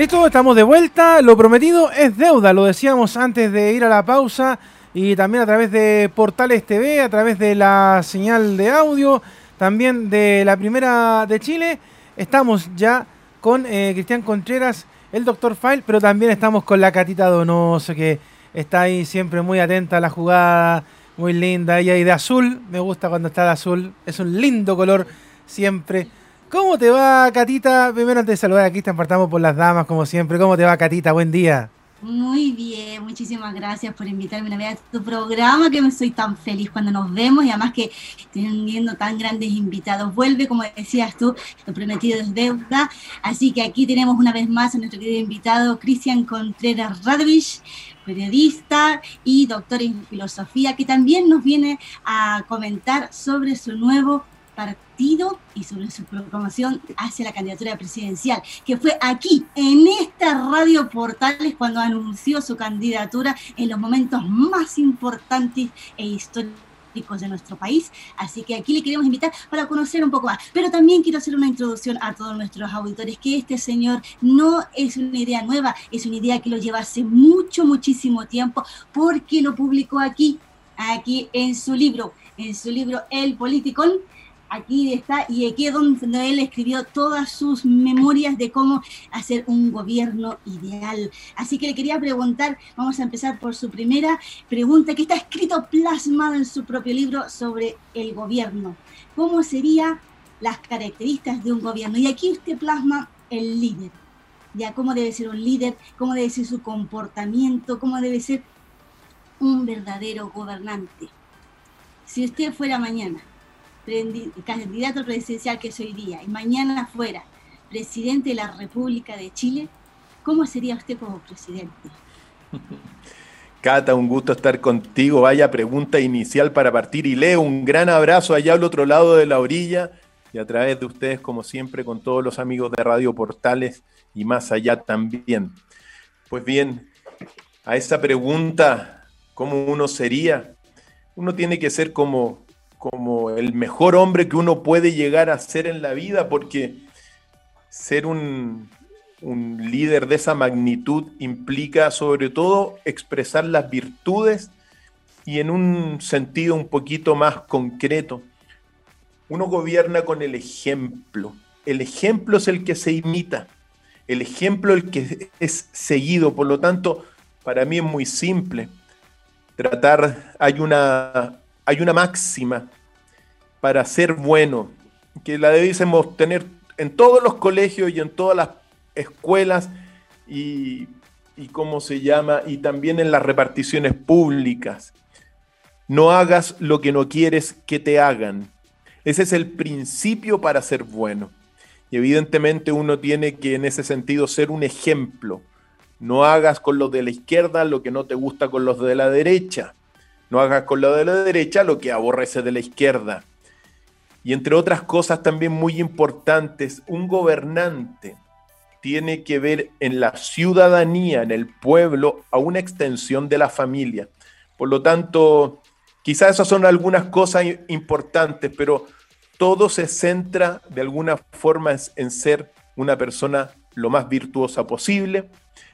Listo, estamos de vuelta. Lo prometido es deuda, lo decíamos antes de ir a la pausa y también a través de Portales TV, a través de la señal de audio, también de la Primera de Chile. Estamos ya con eh, Cristian Contreras, el Doctor File, pero también estamos con la Catita Donoso, que está ahí siempre muy atenta a la jugada, muy linda. Ella y de azul, me gusta cuando está de azul, es un lindo color siempre. ¿Cómo te va, Catita? Primero, antes de saludar a Cristian, partamos por las damas, como siempre. ¿Cómo te va, Catita? Buen día. Muy bien, muchísimas gracias por invitarme a tu programa, que me soy tan feliz cuando nos vemos y además que teniendo tan grandes invitados. Vuelve, como decías tú, lo prometido es deuda. Así que aquí tenemos una vez más a nuestro querido invitado, Cristian Contreras Radovich, periodista y doctor en filosofía, que también nos viene a comentar sobre su nuevo partido y sobre su proclamación hacia la candidatura presidencial, que fue aquí, en esta radio Portales, cuando anunció su candidatura en los momentos más importantes e históricos de nuestro país. Así que aquí le queremos invitar para conocer un poco más. Pero también quiero hacer una introducción a todos nuestros auditores, que este señor no es una idea nueva, es una idea que lo lleva hace mucho, muchísimo tiempo, porque lo publicó aquí, aquí en su libro, en su libro El Politicón aquí está, y aquí es donde él escribió todas sus memorias de cómo hacer un gobierno ideal. Así que le quería preguntar, vamos a empezar por su primera pregunta, que está escrito plasmado en su propio libro sobre el gobierno. ¿Cómo serían las características de un gobierno? Y aquí usted plasma el líder. Ya cómo debe ser un líder, cómo debe ser su comportamiento, cómo debe ser un verdadero gobernante. Si usted fuera mañana candidato presidencial que es hoy día y mañana fuera presidente de la República de Chile, ¿cómo sería usted como presidente? Cata, un gusto estar contigo. Vaya pregunta inicial para partir. Y leo un gran abrazo allá al otro lado de la orilla y a través de ustedes, como siempre, con todos los amigos de Radio Portales y más allá también. Pues bien, a esa pregunta, ¿cómo uno sería? Uno tiene que ser como como el mejor hombre que uno puede llegar a ser en la vida, porque ser un, líder de esa magnitud implica sobre todo expresar las virtudes y en un sentido un poquito más concreto. Uno gobierna con el ejemplo. El ejemplo es el que se imita. El ejemplo el que es seguido. Por lo tanto, para mí es muy simple. Tratar, hay una, hay una máxima para ser bueno, que la debiésemos tener en todos los colegios y en todas las escuelas y, y cómo se llama, y también en las reparticiones públicas. No hagas lo que no quieres que te hagan. Ese es el principio para ser bueno. Y evidentemente uno tiene que en ese sentido ser un ejemplo. No hagas con los de la izquierda lo que no te gusta con los de la derecha. No hagas con de la derecha lo que aborrece de la izquierda. Y entre otras cosas también muy importantes, un gobernante tiene que ver en la ciudadanía, en el pueblo, a una extensión de la familia. Por lo tanto, quizás esas son algunas cosas importantes, pero todo se centra de alguna forma en ser una persona lo más virtuosa posible.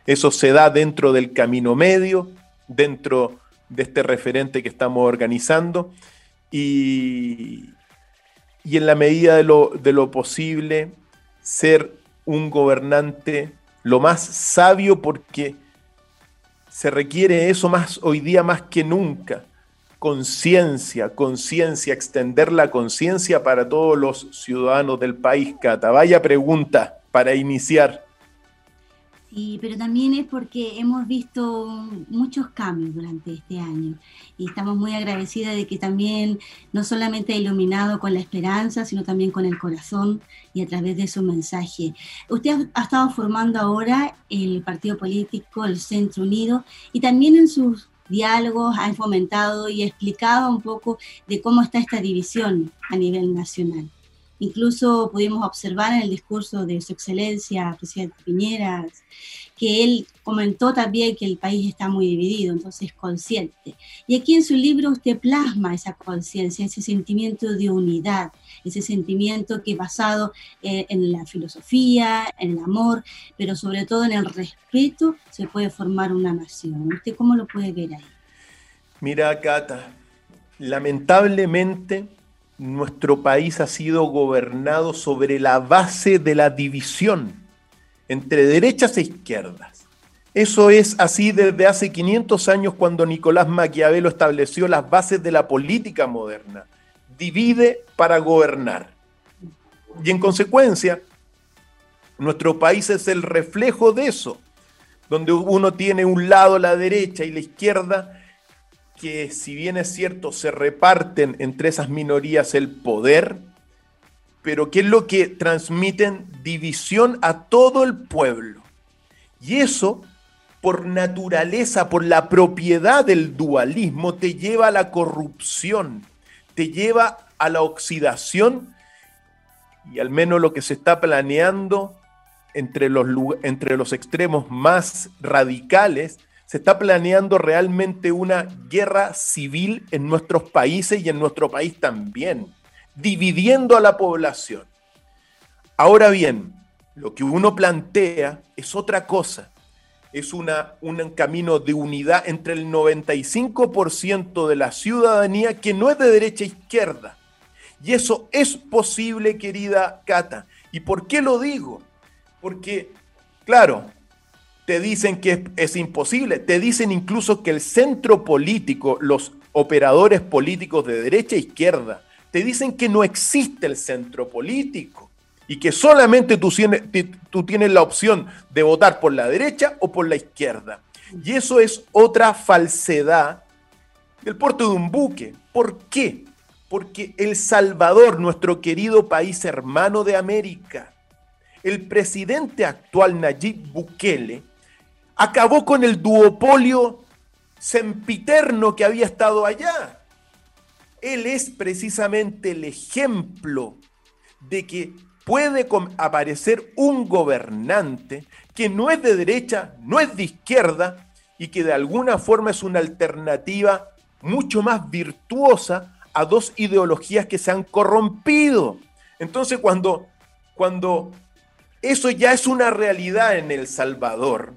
Eso se da dentro del camino medio, dentro de este referente que estamos organizando. Y, y en la medida de lo, de lo posible ser un gobernante lo más sabio porque se requiere eso más hoy día más que nunca. Conciencia, conciencia, extender la conciencia para todos los ciudadanos del país, Cata. Vaya pregunta para iniciar. Sí, pero también es porque hemos visto muchos cambios durante este año y estamos muy agradecidas de que también no solamente ha iluminado con la esperanza, sino también con el corazón y a través de su mensaje. Usted ha estado formando ahora el partido político, el Centro Unido, y también en sus diálogos ha fomentado y explicado un poco de cómo está esta división a nivel nacional. Incluso pudimos observar en el discurso de su excelencia, presidente Piñera, que él comentó también que el país está muy dividido, entonces consciente. Y aquí en su libro usted plasma esa conciencia, ese sentimiento de unidad, ese sentimiento que basado eh, en la filosofía, en el amor, pero sobre todo en el respeto, se puede formar una nación. ¿Usted cómo lo puede ver ahí? Mira, Cata, lamentablemente nuestro país ha sido gobernado sobre la base de la división entre derechas e izquierdas. Eso es así desde hace 500 años cuando Nicolás Maquiavelo estableció las bases de la política moderna. Divide para gobernar. Y en consecuencia, nuestro país es el reflejo de eso, donde uno tiene un lado la derecha y la izquierda, que si bien es cierto, se reparten entre esas minorías el poder, pero que es lo que transmiten división a todo el pueblo. Y eso, por naturaleza, por la propiedad del dualismo, te lleva a la corrupción, te lleva a la oxidación y al menos lo que se está planeando entre los, entre los extremos más radicales se está planeando realmente una guerra civil en nuestros países y en nuestro país también, dividiendo a la población. Ahora bien, lo que uno plantea es otra cosa. Es una, un camino de unidad entre el 95% de la ciudadanía que no es de derecha a izquierda. Y eso es posible, querida Cata. ¿Y por qué lo digo? Porque, claro, te dicen que es, imposible, te dicen incluso que el centro político, los operadores políticos de derecha e izquierda, te dicen que no existe el centro político y que solamente tú tienes, la opción de votar por la derecha o por la izquierda. Y eso es otra falsedad del puerto de un buque. ¿Por qué? Porque El Salvador, nuestro querido país hermano de América, el presidente actual Nayib Bukele, acabó con el duopolio sempiterno que había estado allá. Él es precisamente el ejemplo de que puede aparecer un gobernante que no es de derecha, no es de izquierda y que de alguna forma es una alternativa mucho más virtuosa a dos ideologías que se han corrompido. Entonces cuando, cuando eso ya es una realidad en El Salvador,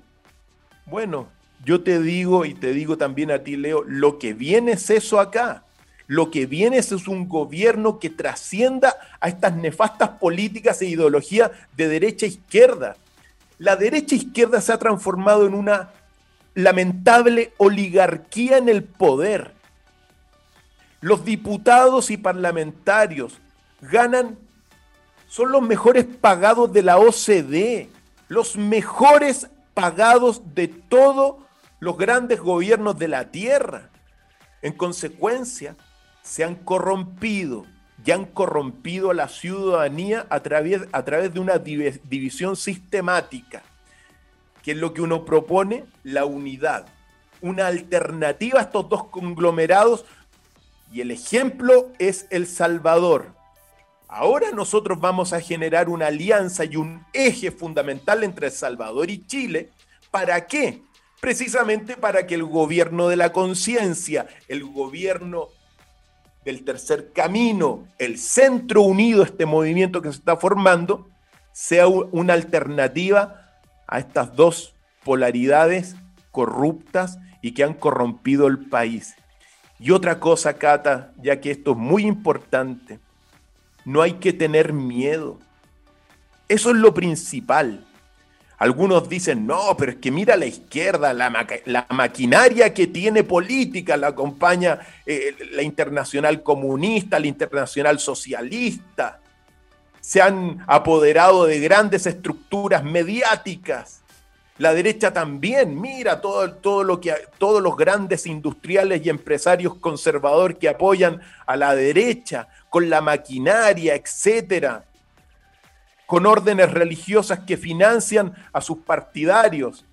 bueno, yo te digo y te digo también a ti, Leo, lo que viene es eso acá. Lo que viene es un gobierno que trascienda a estas nefastas políticas e ideologías de derecha e izquierda. La derecha e izquierda se ha transformado en una lamentable oligarquía en el poder. Los diputados y parlamentarios ganan, son los mejores pagados de la OCDE, los mejores pagados de todos los grandes gobiernos de la tierra. En consecuencia, se han corrompido y han corrompido a la ciudadanía a través, a través de una división sistemática, que es lo que uno propone, la unidad, una alternativa a estos dos conglomerados, y el ejemplo es El Salvador, Ahora nosotros vamos a generar una alianza y un eje fundamental entre El Salvador y Chile. ¿Para qué? Precisamente para que el gobierno de la conciencia, el gobierno del tercer camino, el centro unido, este movimiento que se está formando, sea una alternativa a estas dos polaridades corruptas y que han corrompido el país. Y otra cosa, Cata, ya que esto es muy importante, no hay que tener miedo. Eso es lo principal. Algunos dicen, no, pero es que mira a la izquierda, la, maquinaria que tiene política, la acompaña eh, la internacional comunista, la internacional socialista. Se han apoderado de grandes estructuras mediáticas. La derecha también, mira todo, todo lo que, todos los grandes industriales y empresarios conservadores que apoyan a la derecha con la maquinaria, etcétera, con órdenes religiosas que financian a sus partidarios.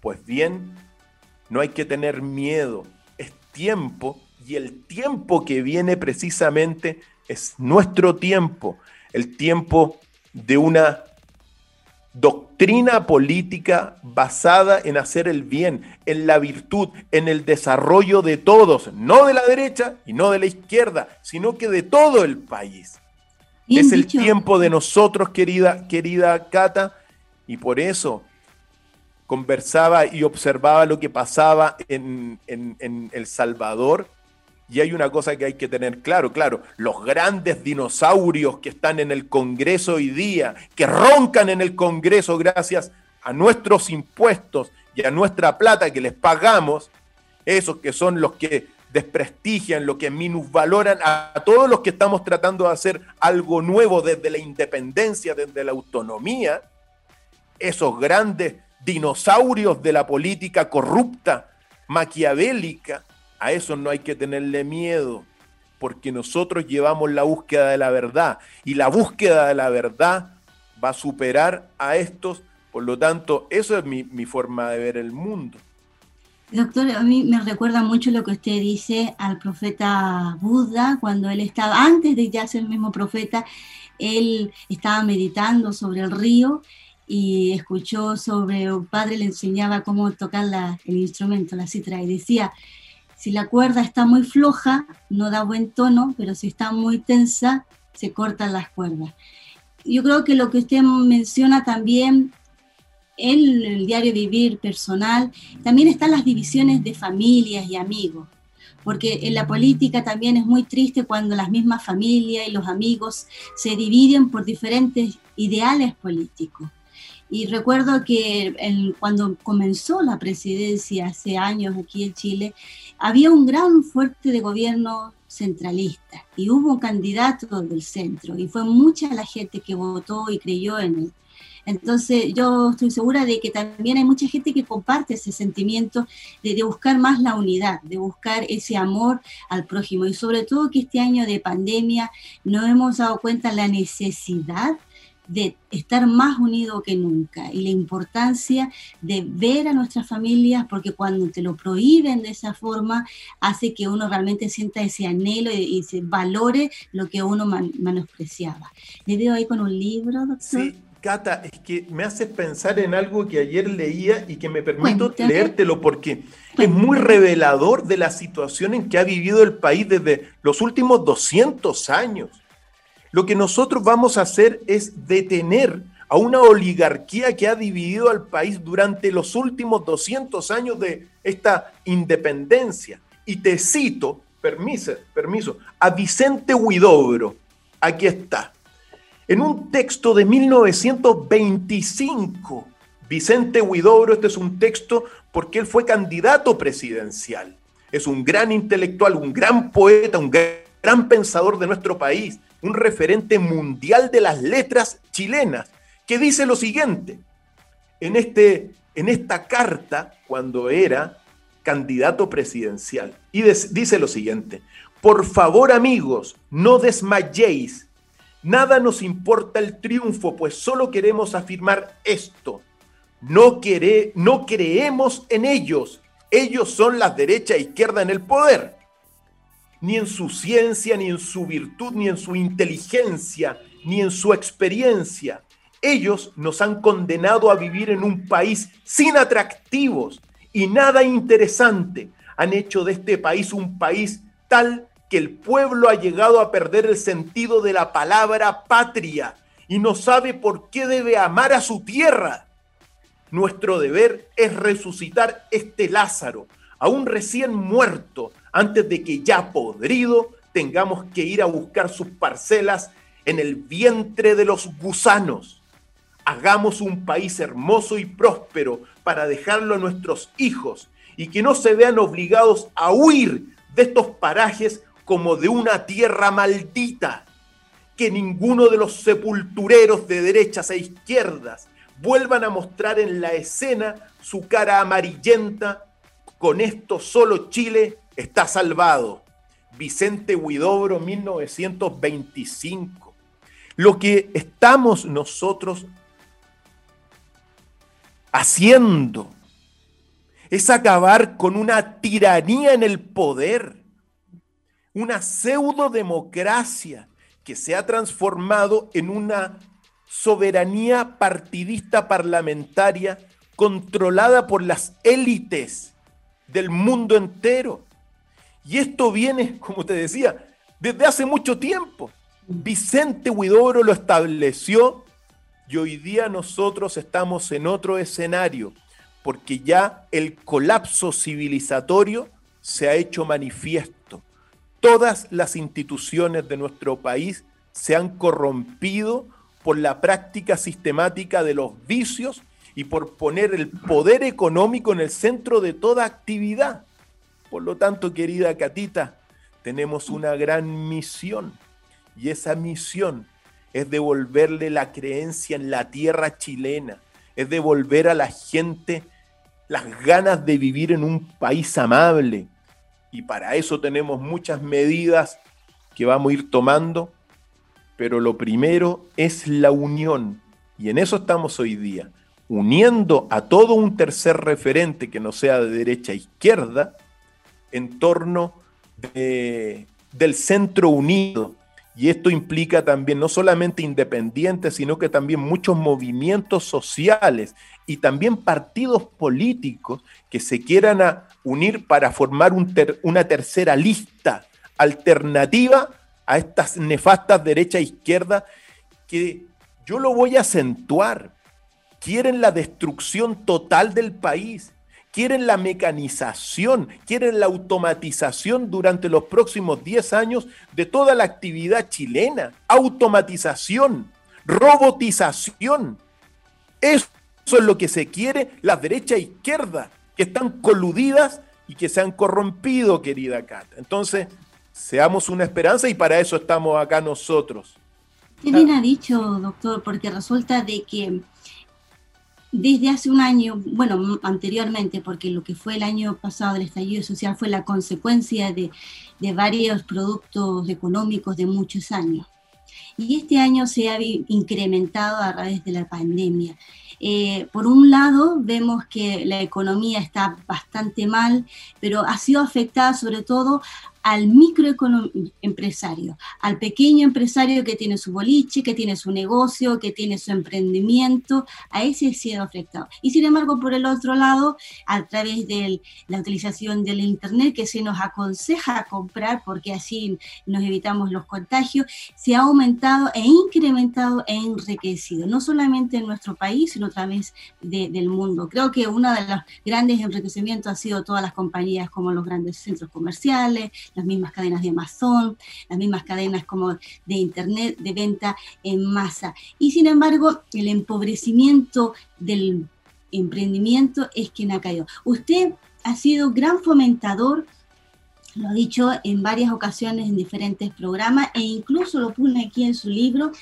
Pues bien, no hay que tener miedo, es tiempo y el tiempo que viene precisamente es nuestro tiempo. el tiempo de una doctrina política basada en hacer el bien, en la virtud, en el desarrollo de todos, no de la derecha y no de la izquierda, sino que de todo el país. es el tiempo de nosotros, querida, querida Cata, y por eso conversaba y observaba lo que pasaba en, en El Salvador y hay una cosa que hay que tener claro, claro, los grandes dinosaurios que están en el Congreso hoy día, que roncan en el Congreso gracias a nuestros impuestos y a nuestra plata que les pagamos, esos que son los que desprestigian, los que minusvaloran a, todos los que estamos tratando de hacer algo nuevo desde la independencia, desde la autonomía, esos grandes dinosaurios de la política corrupta, maquiavélica, a eso no hay que tenerle miedo, porque nosotros llevamos la búsqueda de la verdad y la búsqueda de la verdad va a superar a estos. Por lo tanto, eso es mi, forma de ver el mundo. Doctor, a mí me recuerda mucho lo que usted dice al profeta Buda, cuando él estaba, antes de ya ser el mismo profeta, él estaba meditando sobre el río y escuchó sobre un padre le enseñaba cómo tocar el instrumento, la citra, y decía, si la cuerda está muy floja, no da buen tono, pero si está muy tensa, se cortan las cuerdas. Yo creo que lo que usted menciona también en el diario vivir personal, también están las divisiones de familias y amigos, porque en la política también es muy triste cuando las mismas familias y los amigos se dividen por diferentes ideales políticos. Y recuerdo que cuando comenzó la presidencia hace años aquí en Chile, había un gran fuerte de gobierno centralista y hubo un candidato del centro y fue mucha la gente que votó y creyó en él. Entonces yo estoy segura de que también hay mucha gente que comparte ese sentimiento de, de, buscar más la unidad, de buscar ese amor al prójimo y sobre todo que este año de pandemia no hemos dado cuenta la necesidad de estar más unido que nunca y la importancia de ver a nuestras familias, porque cuando te lo prohíben de esa forma, hace que uno realmente sienta ese anhelo y, se valore lo que uno menospreciaba. Le veo ahí con un libro, doctor. Sí. Cata, es que me hace pensar en algo que ayer leía y que me permito leértelo porque es muy revelador de la situación en que ha vivido el país desde los últimos 200 años. Lo que nosotros vamos a hacer es detener a una oligarquía que ha dividido al país durante los últimos 200 años de esta independencia. Y te cito, permiso, permiso, a Vicente Huidobro, aquí está, en un texto de 1925. Vicente Huidobro, este es un texto porque él fue candidato presidencial. Es un gran intelectual, un gran poeta, un gran pensador de nuestro país un referente mundial de las letras chilenas, que dice lo siguiente, en, este, en esta carta, cuando era candidato presidencial, y dice lo siguiente, por favor amigos, no desmayéis, nada nos importa el triunfo, pues solo queremos afirmar esto, no, no creemos en ellos, ellos son la derecha e izquierda en el poder ni en su ciencia, ni en su virtud, ni en su inteligencia, ni en su experiencia. Ellos nos han condenado a vivir en un país sin atractivos y nada interesante. Han hecho de este país un país tal que el pueblo ha llegado a perder el sentido de la palabra patria y no sabe por qué debe amar a su tierra. Nuestro deber es resucitar este Lázaro, aún recién muerto, antes de que ya podrido tengamos que ir a buscar sus parcelas en el vientre de los gusanos. Hagamos un país hermoso y próspero para dejarlo a nuestros hijos y que no se vean obligados a huir de estos parajes como de una tierra maldita. Que ninguno de los sepultureros de derechas e izquierdas vuelvan a mostrar en la escena su cara amarillenta. Con esto solo Chile está salvado. Vicente Huidobro, 1925. Lo que estamos nosotros haciendo es acabar con una tiranía en el poder, una pseudo democracia que se ha transformado en una soberanía partidista parlamentaria controlada por las élites del mundo entero. Y esto viene, como te decía, desde hace mucho tiempo. Vicente Huidobro lo estableció y hoy día nosotros estamos en otro escenario, porque ya el colapso civilizatorio se ha hecho manifiesto. Todas las instituciones de nuestro país se han corrompido por la práctica sistemática de los vicios y por poner el poder económico en el centro de toda actividad. Por lo tanto, querida Catita, tenemos una gran misión y esa misión es devolverle la creencia en la tierra chilena, es devolver a la gente las ganas de vivir en un país amable. Y para eso tenemos muchas medidas que vamos a ir tomando, pero lo primero es la unión. Y en eso estamos hoy día, uniendo a todo un tercer referente que no sea de derecha a izquierda, en torno del centro unido, y esto implica también no solamente independientes, sino que también muchos movimientos sociales y también partidos políticos que se quieran unir para formar una tercera lista alternativa a estas nefastas derecha e izquierda que yo lo voy a acentuar. Quieren la destrucción total del país quieren la mecanización, quieren la automatización durante los próximos 10 años de toda la actividad chilena. Automatización, robotización. Eso es lo que se quiere la derecha e izquierda, que están coludidas y que se han corrompido, querida Cata. Entonces, seamos una esperanza y para eso estamos acá nosotros. Qué bien ha dicho, doctor, porque resulta de que desde hace un año, bueno, anteriormente, porque lo que fue el año pasado del estallido social fue la consecuencia de, varios productos económicos de muchos años. Y este año se ha incrementado a través de la pandemia. Eh, por un lado, vemos que la economía está bastante mal, pero ha sido afectada sobre todo al microempresario, al pequeño empresario que tiene su boliche, que tiene su negocio, que tiene su emprendimiento, a ese ha sido afectado. Y sin embargo, por el otro lado, a través de la utilización del Internet, que se nos aconseja comprar porque así nos evitamos los contagios, se ha aumentado e incrementado e enriquecido, no solamente en nuestro país, sino a través del mundo. Creo que uno de los grandes enriquecimientos ha sido todas las compañías como los grandes centros comerciales, las mismas cadenas de Amazon, las mismas cadenas como de Internet de venta en masa. Y sin embargo, el empobrecimiento del emprendimiento es quien ha caído. Usted ha sido gran fomentador lo ha dicho en varias ocasiones en diferentes programas e incluso lo pone aquí en su libro,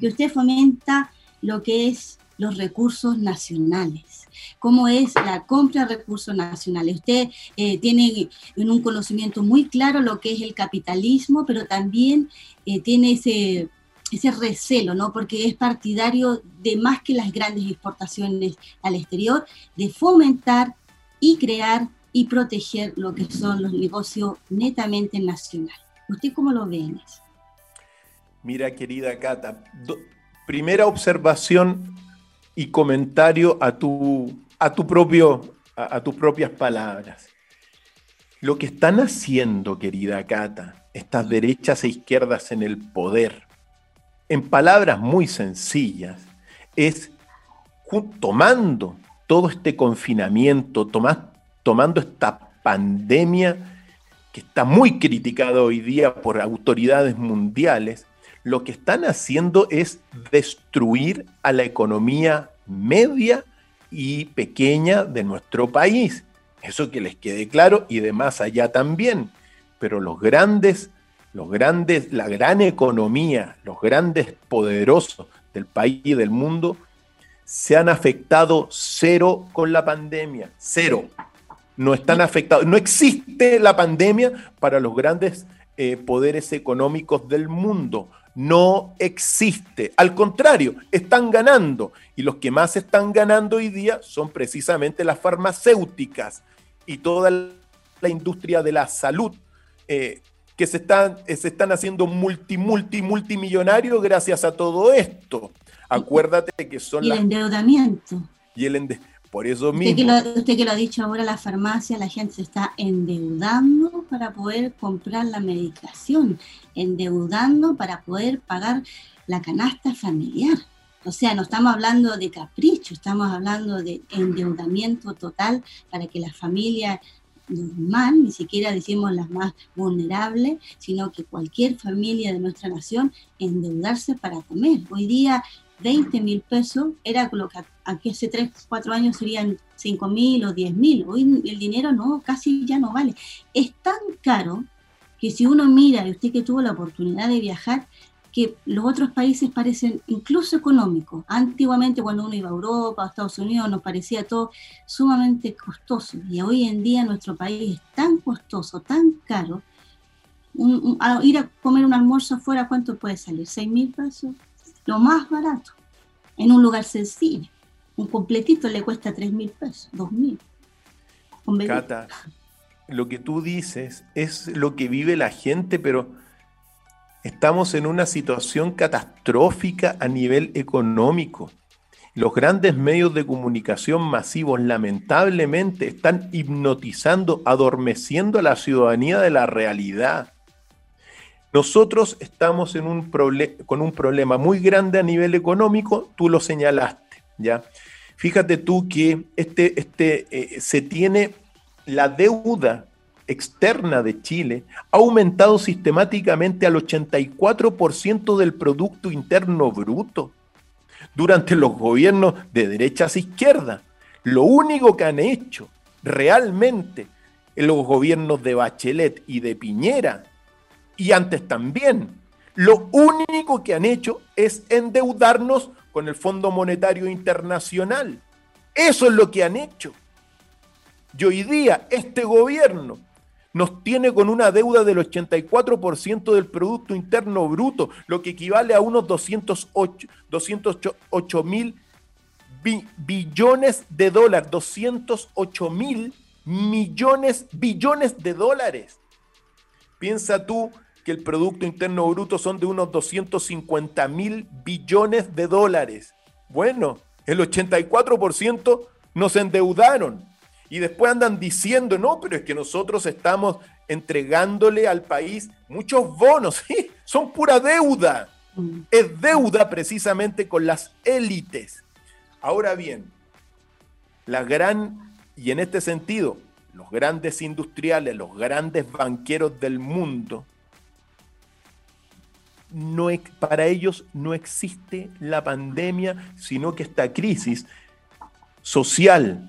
que usted fomenta lo que es los recursos nacionales cómo es la compra de recursos nacionales. Usted eh, tiene en un conocimiento muy claro lo que es el capitalismo, pero también eh, tiene ese, ese recelo, ¿no? Porque es partidario de más que las grandes exportaciones al exterior, de fomentar y crear y proteger lo que son los negocios netamente nacionales. ¿Usted cómo lo ve en eso? Mira, querida Cata, primera observación y comentario a tu, a tu propio, a, tus propias palabras. Lo que están haciendo, querida Cata, estas derechas e izquierdas en el poder, en palabras muy sencillas, es tomando todo este confinamiento, tomando esta pandemia que está muy criticada hoy día por autoridades mundiales, lo que están haciendo es destruir a la economía media y pequeña de nuestro país. Eso que les quede claro y de más allá también. Pero los grandes, los grandes, la gran economía, los grandes poderosos del país y del mundo se han afectado cero con la pandemia, cero. No están afectados, no existe la pandemia para los grandes eh, poderes económicos del mundo no existe. Al contrario, están ganando. Y los que más están ganando hoy día son precisamente las farmacéuticas y toda la industria de la salud. Eh, que se están, se están haciendo multi, multi, multimillonarios gracias a todo esto. Acuérdate que son y el endeudamiento. Y el endeudamiento por eso usted mismo. Que lo, usted que lo ha dicho ahora, la farmacia, la gente se está endeudando para poder comprar la medicación, endeudando para poder pagar la canasta familiar. O sea, no estamos hablando de capricho, estamos hablando de endeudamiento total para que la familia normal, ni siquiera decimos las más vulnerables, sino que cualquier familia de nuestra nación endeudarse para comer. Hoy día 20 mil pesos era lo que aquí hace 3, 4 años serían 5 mil o 10 mil. Hoy el dinero no, casi ya no vale. Es tan caro que si uno mira, y usted que tuvo la oportunidad de viajar, que los otros países parecen incluso económicos. Antiguamente cuando uno iba a Europa, a Estados Unidos, nos parecía todo sumamente costoso. Y hoy en día nuestro país es tan costoso, tan caro. ir a comer un almuerzo afuera, ¿cuánto puede salir? ¿6 mil pesos? Lo más barato, en un lugar sencillo. Un completito le cuesta 3 mil pesos, 2 mil. Cata, lo que tú dices es lo que vive la gente, pero estamos en una situación catastrófica a nivel económico. Los grandes medios de comunicación masivos lamentablemente están hipnotizando, adormeciendo a la ciudadanía de la realidad. Nosotros estamos en un con un problema muy grande a nivel económico, tú lo señalaste, ¿ya? Fíjate tú que este, este, eh, se tiene la deuda externa de Chile ha aumentado sistemáticamente al 84% del Producto Interno Bruto durante los gobiernos de derechas a izquierda. Lo único que han hecho realmente en los gobiernos de Bachelet y de Piñera y antes también. Lo único que han hecho es endeudarnos con el Fondo Monetario Internacional. Eso es lo que han hecho. Y hoy día este gobierno nos tiene con una deuda del 84% del Producto Interno Bruto, lo que equivale a unos 208, 208 mil billones de dólares, 208 mil millones, billones de dólares. Piensa tú que el Producto Interno Bruto son de unos 250 mil billones de dólares. Bueno, el 84% nos endeudaron. Y después andan diciendo, no, pero es que nosotros estamos entregándole al país muchos bonos. Sí, son pura deuda. Mm. Es deuda precisamente con las élites. Ahora bien, la gran, y en este sentido, los grandes industriales, los grandes banqueros del mundo, no, para ellos no existe la pandemia, sino que esta crisis social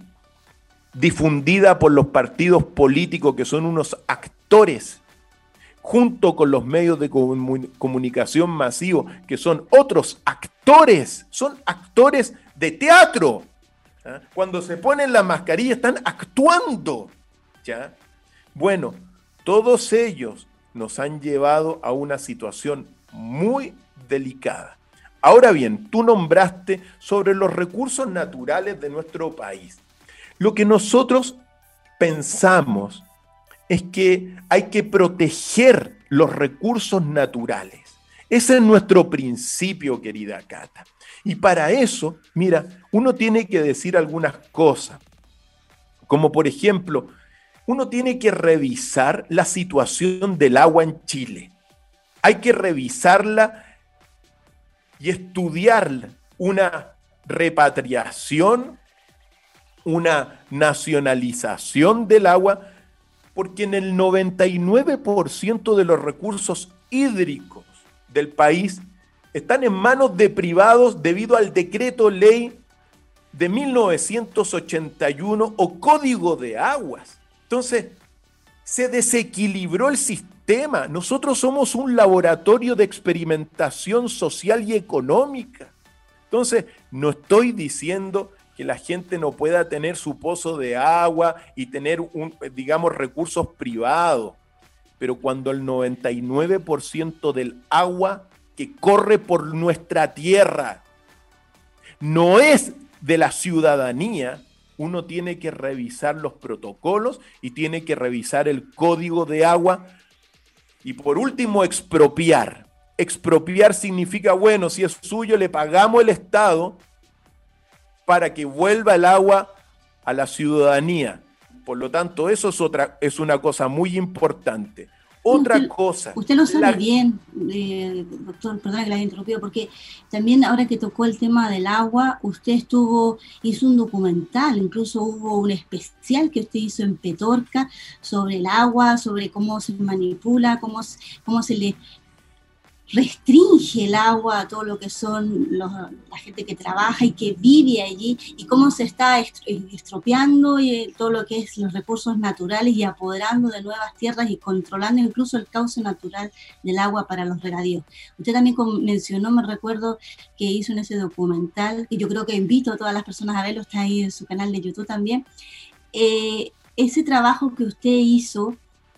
difundida por los partidos políticos que son unos actores, junto con los medios de comunicación masivos que son otros actores, son actores de teatro. ¿ah? Cuando se ponen la mascarilla están actuando. ¿ya? Bueno, todos ellos nos han llevado a una situación muy delicada. Ahora bien, tú nombraste sobre los recursos naturales de nuestro país. Lo que nosotros pensamos es que hay que proteger los recursos naturales. Ese es nuestro principio, querida Cata. Y para eso, mira, uno tiene que decir algunas cosas, como por ejemplo, uno tiene que revisar la situación del agua en Chile hay que revisarla y estudiar una repatriación, una nacionalización del agua, porque en el 99% de los recursos hídricos del país están en manos de privados debido al decreto ley de 1981 o código de aguas. Entonces, se desequilibró el sistema nosotros somos un laboratorio de experimentación social y económica. Entonces, no estoy diciendo que la gente no pueda tener su pozo de agua y tener, un, digamos, recursos privados. Pero cuando el 99% del agua que corre por nuestra tierra no es de la ciudadanía, uno tiene que revisar los protocolos y tiene que revisar el código de agua Y por último, expropiar. Expropiar significa, bueno, si es suyo, le pagamos el Estado para que vuelva el agua a la ciudadanía. Por lo tanto, eso es, otra, es una cosa muy importante. Otra cosa. Usted lo sabe bien, eh, doctor, perdón que la haya interrumpido, porque también ahora que tocó el tema del agua, usted estuvo, hizo un documental, incluso hubo un especial que usted hizo en Petorca sobre el agua, sobre cómo se manipula, cómo, cómo se le restringe el agua a todo lo que son la gente que trabaja y que vive allí y cómo se está estropeando y eh, todo lo que es los recursos naturales y apoderando de nuevas tierras y controlando incluso el cauce natural del agua para los regadíos. Usted también mencionó, me recuerdo, que hizo en ese documental, y yo creo que invito a todas las personas a verlo, está ahí en su canal de YouTube también, eh, ese trabajo que usted hizo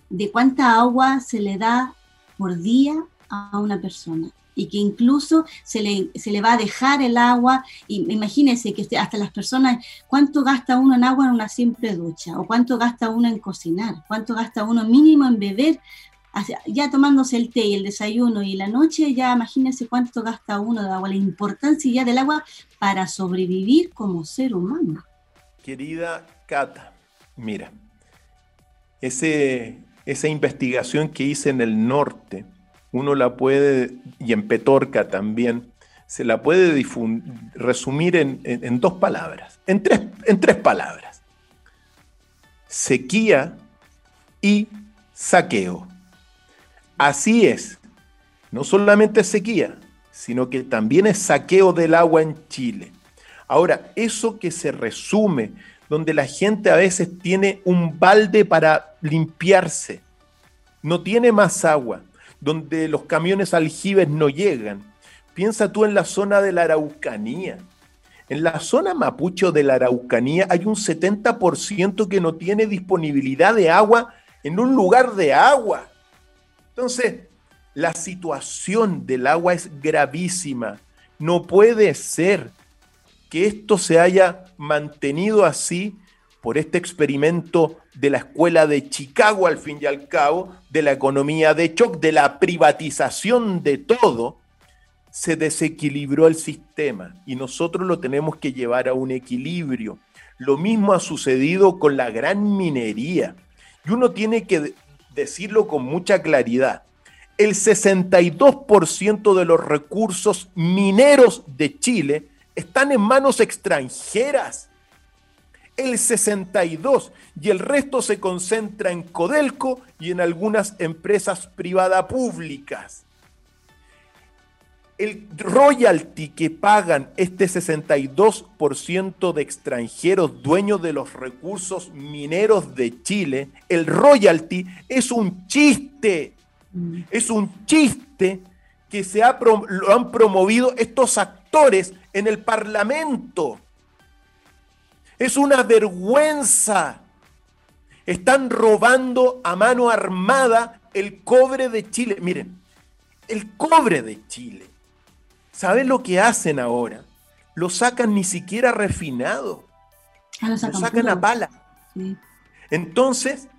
de cuánta agua se le da por día a una persona y que incluso se le, se le va a dejar el agua, y imagínense que hasta las personas, ¿cuánto gasta uno en agua en una simple ducha? ¿O cuánto gasta uno en cocinar? ¿Cuánto gasta uno mínimo en beber? Ya tomándose el té y el desayuno y la noche, ya imagínense cuánto gasta uno de agua, la importancia ya del agua para sobrevivir como ser humano. Querida Cata, mira, ese, esa investigación que hice en el norte, uno la puede, y en Petorca también, se la puede resumir en, dos palabras, en tres, en tres palabras. Sequía y saqueo. Así es, no solamente sequía, sino que también es saqueo del agua en Chile. Ahora, eso que se resume, donde la gente a veces tiene un balde para limpiarse, no tiene más agua, donde los camiones aljibes no llegan. Piensa tú en la zona de la Araucanía. En la zona mapucho de la Araucanía hay un 70% que no tiene disponibilidad de agua en un lugar de agua. Entonces, la situación del agua es gravísima. No puede ser que esto se haya mantenido así por este experimento de la escuela de Chicago al fin y al cabo, de la economía de shock, de la privatización de todo, se desequilibró el sistema y nosotros lo tenemos que llevar a un equilibrio. Lo mismo ha sucedido con la gran minería y uno tiene que decirlo con mucha claridad. El 62% de los recursos mineros de Chile están en manos extranjeras el 62 y el resto se concentra en Codelco y en algunas empresas privadas públicas. El royalty que pagan este 62% de extranjeros dueños de los recursos mineros de Chile, el royalty es un chiste, mm. es un chiste que se ha, lo han promovido estos actores en el Parlamento es una vergüenza. Están robando a mano armada el cobre de Chile. Miren, el cobre de Chile. ¿Saben lo que hacen ahora? Lo sacan ni siquiera refinado. Ah, lo sacan, a pala. Entonces,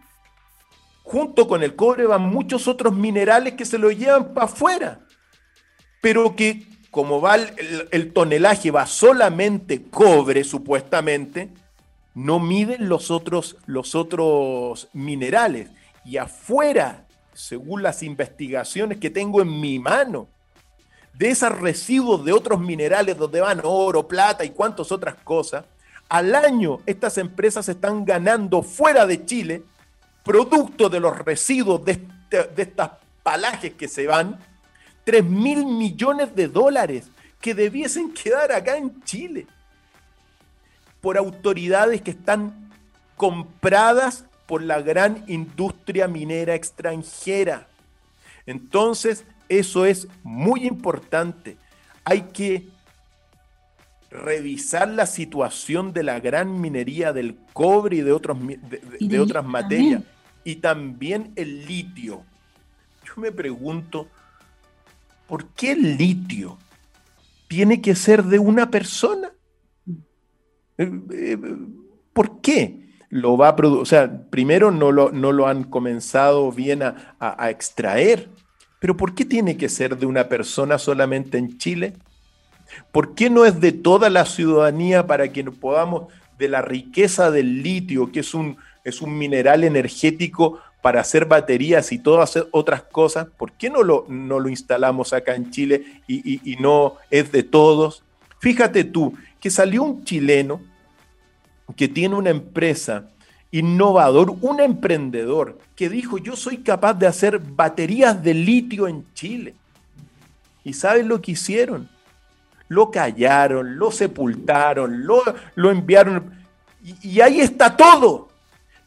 junto con el cobre van muchos otros minerales que se lo llevan para afuera. Pero que como va el, tonelaje, va solamente cobre, supuestamente, no miden los otros, los otros minerales. Y afuera, según las investigaciones que tengo en mi mano, de esos residuos de otros minerales donde van oro, plata y cuantas otras cosas, al año estas empresas están ganando fuera de Chile, producto de los residuos de, este, de estas palajes que se van, 3 mil millones de dólares que debiesen quedar acá en Chile por autoridades que están compradas por la gran industria minera extranjera. Entonces, eso es muy importante. Hay que revisar la situación de la gran minería del cobre y de, otros, de, otras materias. Y también el litio. Yo me pregunto, ¿por qué el litio tiene que ser de una persona? Eh, eh, ¿Por qué? lo va a producir, o sea, primero no lo, no lo han comenzado bien a, a extraer, pero ¿por qué tiene que ser de una persona solamente en Chile? ¿Por qué no es de toda la ciudadanía para que podamos, de la riqueza del litio, que es un, es un mineral energético para hacer baterías y todas otras cosas, ¿por qué no lo, no lo instalamos acá en Chile y, y no es de todos? Fíjate tú, que salió un chileno que tiene una empresa innovador, un emprendedor, que dijo, yo soy capaz de hacer baterías de litio en Chile. ¿Y sabes lo que hicieron? Lo callaron, lo sepultaron, lo, lo enviaron. y ahí está todo.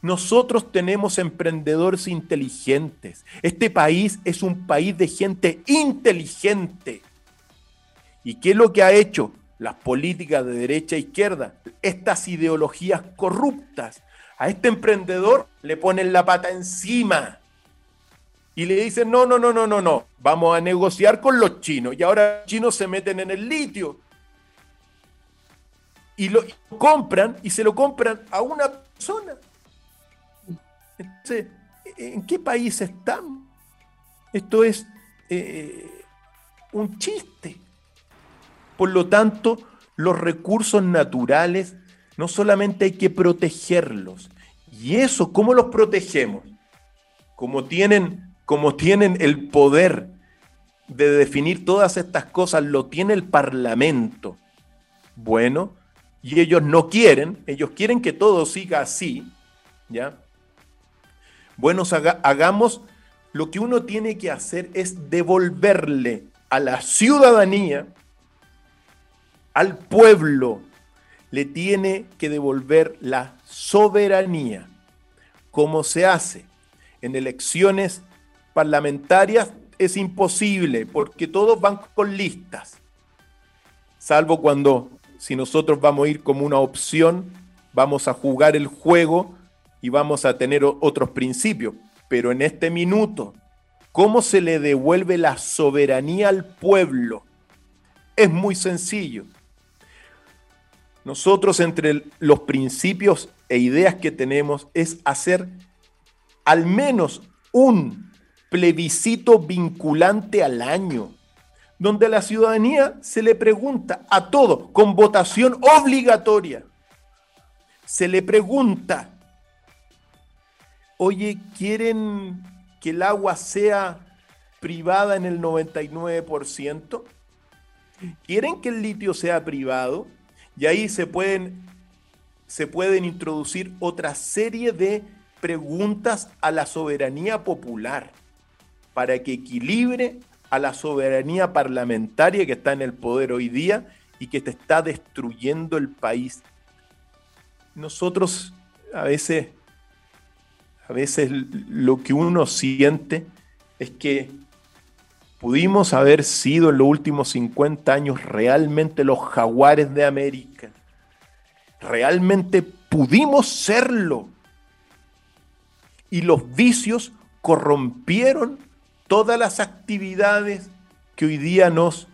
Nosotros tenemos emprendedores inteligentes. Este país es un país de gente inteligente. ¿Y qué es lo que ha hecho? Las políticas de derecha e izquierda, estas ideologías corruptas. A este emprendedor le ponen la pata encima y le dicen, no, no, no, no, no, no, vamos a negociar con los chinos. Y ahora los chinos se meten en el litio. Y lo compran y se lo compran a una persona. Entonces, ¿en qué país estamos? Esto es eh, un chiste. Por lo tanto, los recursos naturales no solamente hay que protegerlos. ¿Y eso cómo los protegemos? Como tienen, como tienen el poder de definir todas estas cosas, lo tiene el Parlamento. Bueno, y ellos no quieren, ellos quieren que todo siga así, ¿ya? Bueno, hagamos lo que uno tiene que hacer es devolverle a la ciudadanía, al pueblo, le tiene que devolver la soberanía. ¿Cómo se hace? En elecciones parlamentarias es imposible porque todos van con listas, salvo cuando si nosotros vamos a ir como una opción, vamos a jugar el juego y vamos a tener otros principios. Pero en este minuto, ¿cómo se le devuelve la soberanía al pueblo? Es muy sencillo. Nosotros entre los principios e ideas que tenemos es hacer al menos un plebiscito vinculante al año, donde a la ciudadanía se le pregunta a todo, con votación obligatoria, se le pregunta oye, ¿quieren que el agua sea privada en el 99%? ¿Quieren que el litio sea privado? Y ahí se pueden, se pueden introducir otra serie de preguntas a la soberanía popular para que equilibre a la soberanía parlamentaria que está en el poder hoy día y que te está destruyendo el país. Nosotros a veces a veces lo que uno siente es que pudimos haber sido en los últimos 50 años realmente los jaguares de América. Realmente pudimos serlo. Y los vicios corrompieron todas las actividades que hoy día nos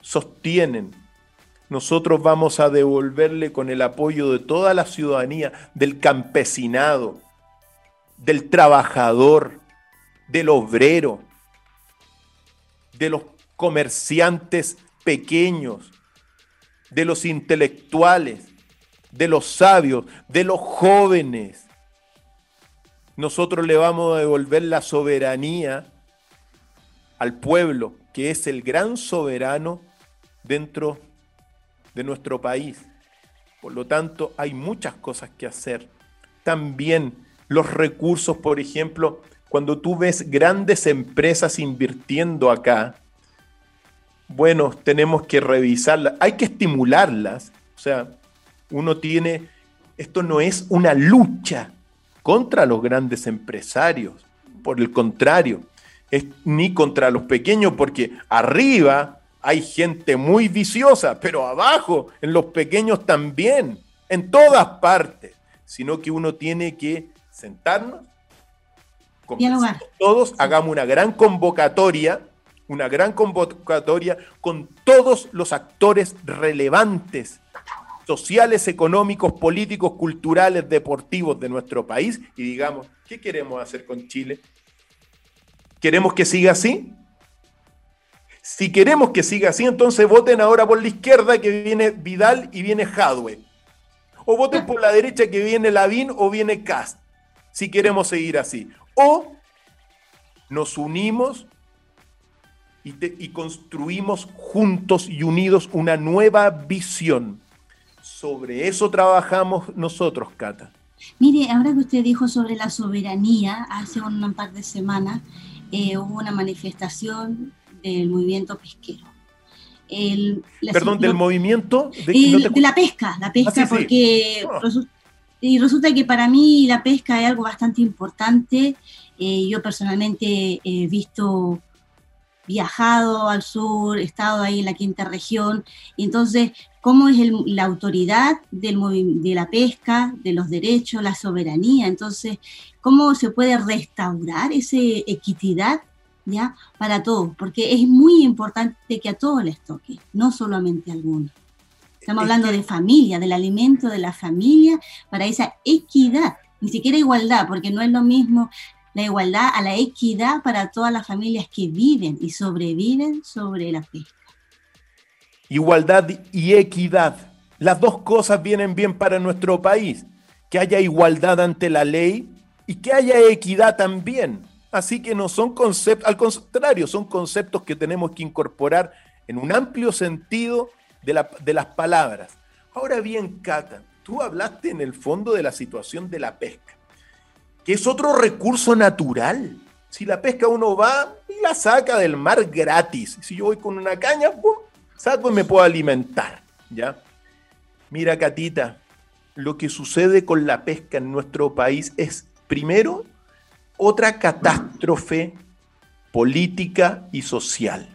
sostienen. Nosotros vamos a devolverle con el apoyo de toda la ciudadanía, del campesinado, del trabajador, del obrero, de los comerciantes pequeños, de los intelectuales, de los sabios, de los jóvenes. Nosotros le vamos a devolver la soberanía al pueblo, que es el gran soberano dentro de nuestro país. Por lo tanto, hay muchas cosas que hacer. También los recursos, por ejemplo, cuando tú ves grandes empresas invirtiendo acá, bueno, tenemos que revisarlas, hay que estimularlas. O sea, uno tiene, esto no es una lucha contra los grandes empresarios, por el contrario, es ni contra los pequeños, porque arriba hay gente muy viciosa, pero abajo, en los pequeños también, en todas partes, sino que uno tiene que sentarnos, todos, hagamos una gran convocatoria, una gran convocatoria con todos los actores relevantes sociales, económicos, políticos, culturales, deportivos de nuestro país y digamos, ¿qué queremos hacer con Chile? ¿Queremos que siga así? Si queremos que siga así, entonces voten ahora por la izquierda que viene Vidal y viene Jadwe. O voten por la derecha que viene Lavín o viene Cast, si queremos seguir así. O nos unimos y, y construimos juntos y unidos una nueva visión. Sobre eso trabajamos nosotros, Cata. Mire, ahora que usted dijo sobre la soberanía, hace un par de semanas eh, hubo una manifestación del movimiento pesquero. Perdón, del movimiento de, la pesca, la pesca, ah, porque ah. Y resulta que para mí la pesca es algo bastante importante. Eh, yo personalmente he visto viajado al sur, he estado ahí en la quinta región, entonces, ¿cómo es la autoridad de la pesca, de los derechos, la soberanía? Entonces, ¿cómo se puede restaurar esa equidad para todos? Porque es muy importante que a todos les toque, no solamente a algunos. Estamos hablando de familia, del alimento de la familia, para esa equidad, ni siquiera igualdad, porque no es lo mismo la igualdad a la equidad para todas las familias que viven y sobreviven sobre la pesca. Igualdad y equidad. Las dos cosas vienen bien para nuestro país. Que haya igualdad ante la ley y que haya equidad también. Así que no son conceptos, al contrario, son conceptos que tenemos que incorporar en un amplio sentido de, de las palabras. Ahora bien, Cata, tú hablaste en el fondo de la situación de la pesca que es otro recurso natural. Si la pesca uno va y la saca del mar gratis. Si yo voy con una caña, saco y me puedo alimentar. ¿ya? Mira, Catita, lo que sucede con la pesca en nuestro país es, primero, otra catástrofe política y social.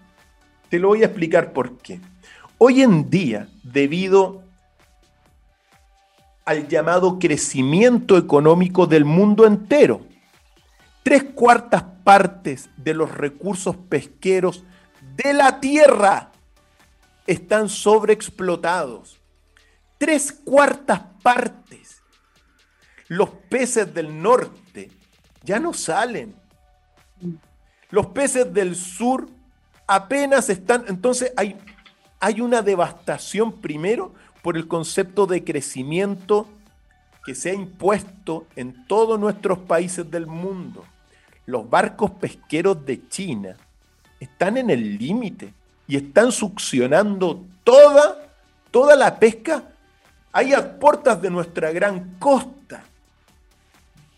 Te lo voy a explicar por qué. Hoy en día, debido al llamado crecimiento económico del mundo entero. Tres cuartas partes de los recursos pesqueros de la tierra están sobreexplotados. Tres cuartas partes. Los peces del norte ya no salen. Los peces del sur apenas están. Entonces hay, hay una devastación primero por el concepto de crecimiento que se ha impuesto en todos nuestros países del mundo. Los barcos pesqueros de China están en el límite y están succionando toda, toda la pesca. Hay a puertas de nuestra gran costa.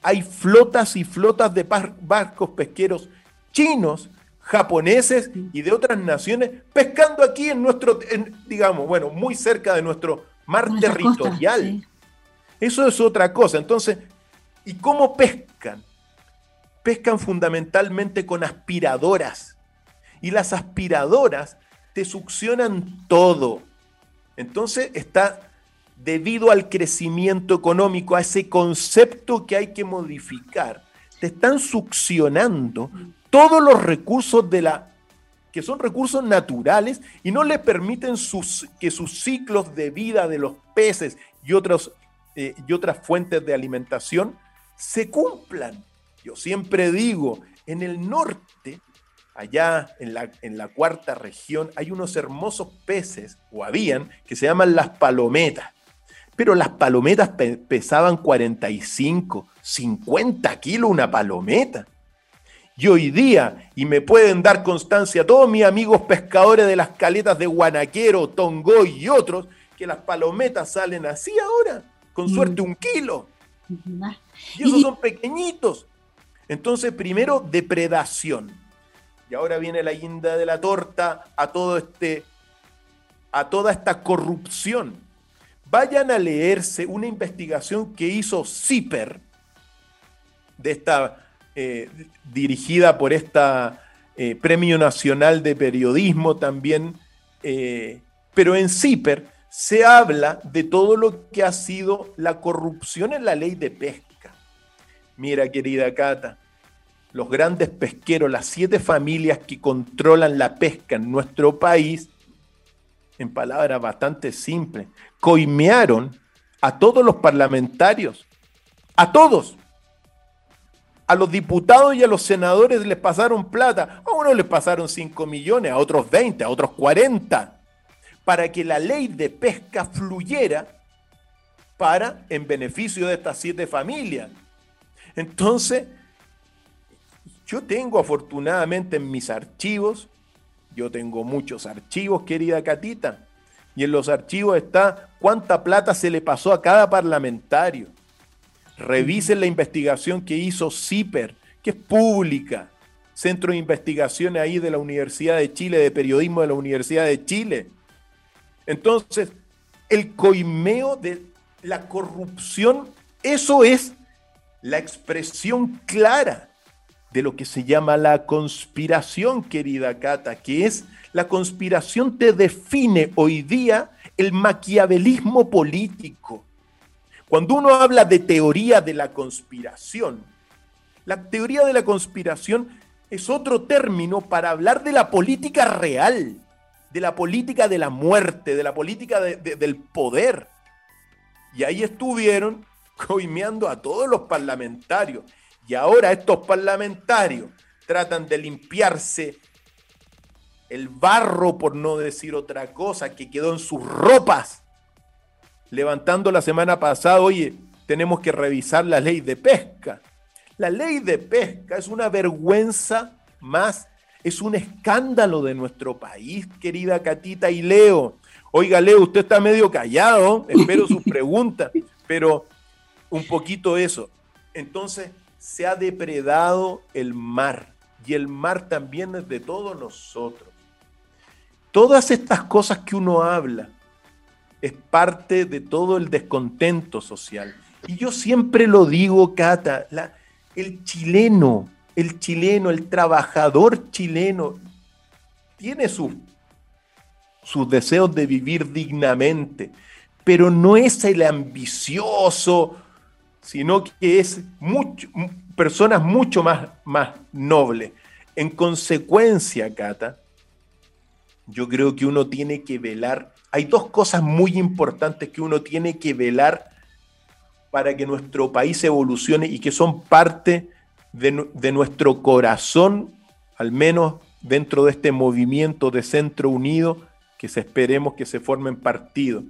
Hay flotas y flotas de barcos pesqueros chinos japoneses y de otras naciones pescando aquí en nuestro, digamos, bueno, muy cerca de nuestro mar territorial. Eso es otra cosa. Entonces, ¿y cómo pescan? Pescan fundamentalmente con aspiradoras. Y las aspiradoras te succionan todo. Entonces está debido al crecimiento económico, a ese concepto que hay que modificar, te están succionando todos los recursos de la que son recursos naturales y no le permiten sus, que sus ciclos de vida de los peces y, eh, y otras fuentes de alimentación se cumplan. Yo siempre digo, en el norte, allá en la, en la cuarta región, hay unos hermosos peces, o habían, que se llaman las palometas. Pero las palometas pesaban 45, 50 kilos una palometa. Y hoy día, y me pueden dar constancia todos mis amigos pescadores de las caletas de Guanaquero, Tongoy y otros, que las palometas salen así ahora, con suerte un kilo. Y esos son pequeñitos. Entonces, primero, depredación. Y ahora viene la guinda de la torta a todo este, a toda esta corrupción. Vayan a leerse una investigación que hizo CIPER de esta eh, dirigida por esta eh, Premio Nacional de Periodismo también, eh, pero en CIPER se habla de todo lo que ha sido la corrupción en la ley de pesca. Mira, querida Cata, los grandes pesqueros, las siete familias que controlan la pesca en nuestro país, en palabras bastante simples, coimearon a todos los parlamentarios, a todos. A los diputados y a los senadores les pasaron plata. A unos les pasaron 5 millones, a otros 20, a otros 40, para que la ley de pesca fluyera para en beneficio de estas siete familias. Entonces, yo tengo afortunadamente en mis archivos, yo tengo muchos archivos, querida Catita, y en los archivos está cuánta plata se le pasó a cada parlamentario. Revisen la investigación que hizo CIPER, que es pública, Centro de Investigaciones ahí de la Universidad de Chile, de Periodismo de la Universidad de Chile. Entonces, el coimeo de la corrupción, eso es la expresión clara de lo que se llama la conspiración, querida Cata, que es la conspiración te define hoy día el maquiavelismo político. Cuando uno habla de teoría de la conspiración, la teoría de la conspiración es otro término para hablar de la política real, de la política de la muerte, de la política del poder. Y ahí estuvieron coimeando a todos los parlamentarios. Y ahora estos parlamentarios tratan de limpiarse el barro, por no decir otra cosa, que quedó en sus ropas, levantando la semana pasada, oye, tenemos que revisar la ley de pesca. La ley de pesca es una vergüenza más, es un escándalo de nuestro país, querida Catita y Leo. Oiga, Leo, usted está medio callado, espero sus preguntas, pero un poquito eso. Entonces, se ha depredado el mar y el mar también es de todos nosotros. Todas estas cosas que uno habla es parte de todo el descontento social. Y yo siempre lo digo, Cata, el chileno, el chileno, el trabajador chileno, tiene sus sus deseos de vivir dignamente, pero no es el ambicioso, sino que es mucho, personas mucho más, más nobles. En consecuencia, Cata, yo creo que uno tiene que velar. Hay dos cosas muy importantes que uno tiene que velar para que nuestro país evolucione y que son parte de, nuestro corazón, al menos dentro de este movimiento de Centro Unido, que se esperemos que se formen partidos,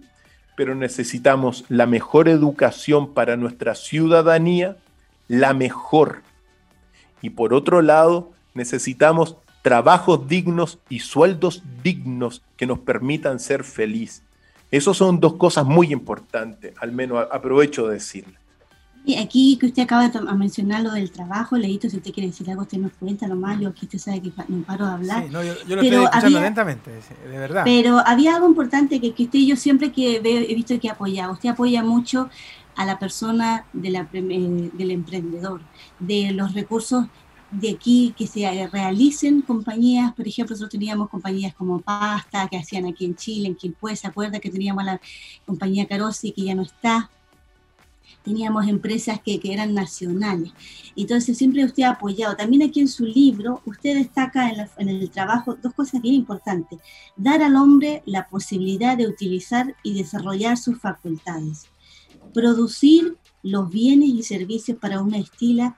pero necesitamos la mejor educación para nuestra ciudadanía, la mejor. Y por otro lado, necesitamos trabajos dignos y sueldos dignos que nos permitan ser felices. Esas son dos cosas muy importantes, al menos aprovecho de decirlo. Y aquí que usted acaba de mencionar lo del trabajo, Leito, si usted quiere decir algo, usted nos cuenta nomás, yo aquí usted sabe que no paro de hablar. Sí, no, yo, lo estoy escuchando lentamente, de verdad. Pero había algo importante que, que usted y yo siempre que he visto que apoya, usted apoya mucho a la persona de la, del emprendedor, de los recursos de aquí que se realicen compañías, por ejemplo, nosotros teníamos compañías como Pasta que hacían aquí en Chile, en Quilpué, ¿se acuerda que teníamos la compañía Carosi que ya no está? teníamos empresas que, eran nacionales. Entonces siempre usted ha apoyado. También aquí en su libro, usted destaca en, el trabajo dos cosas bien importantes. Dar al hombre la posibilidad de utilizar y desarrollar sus facultades. Producir los bienes y servicios para un estilo,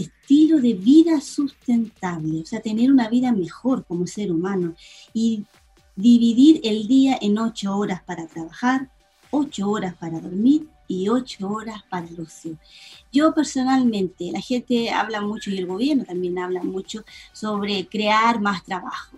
estilo de vida sustentable, o sea, tener una vida mejor como ser humano y dividir el día en ocho horas para trabajar, ocho horas para dormir y ocho horas para el ocio. Yo personalmente, la gente habla mucho y el gobierno también habla mucho sobre crear más trabajo.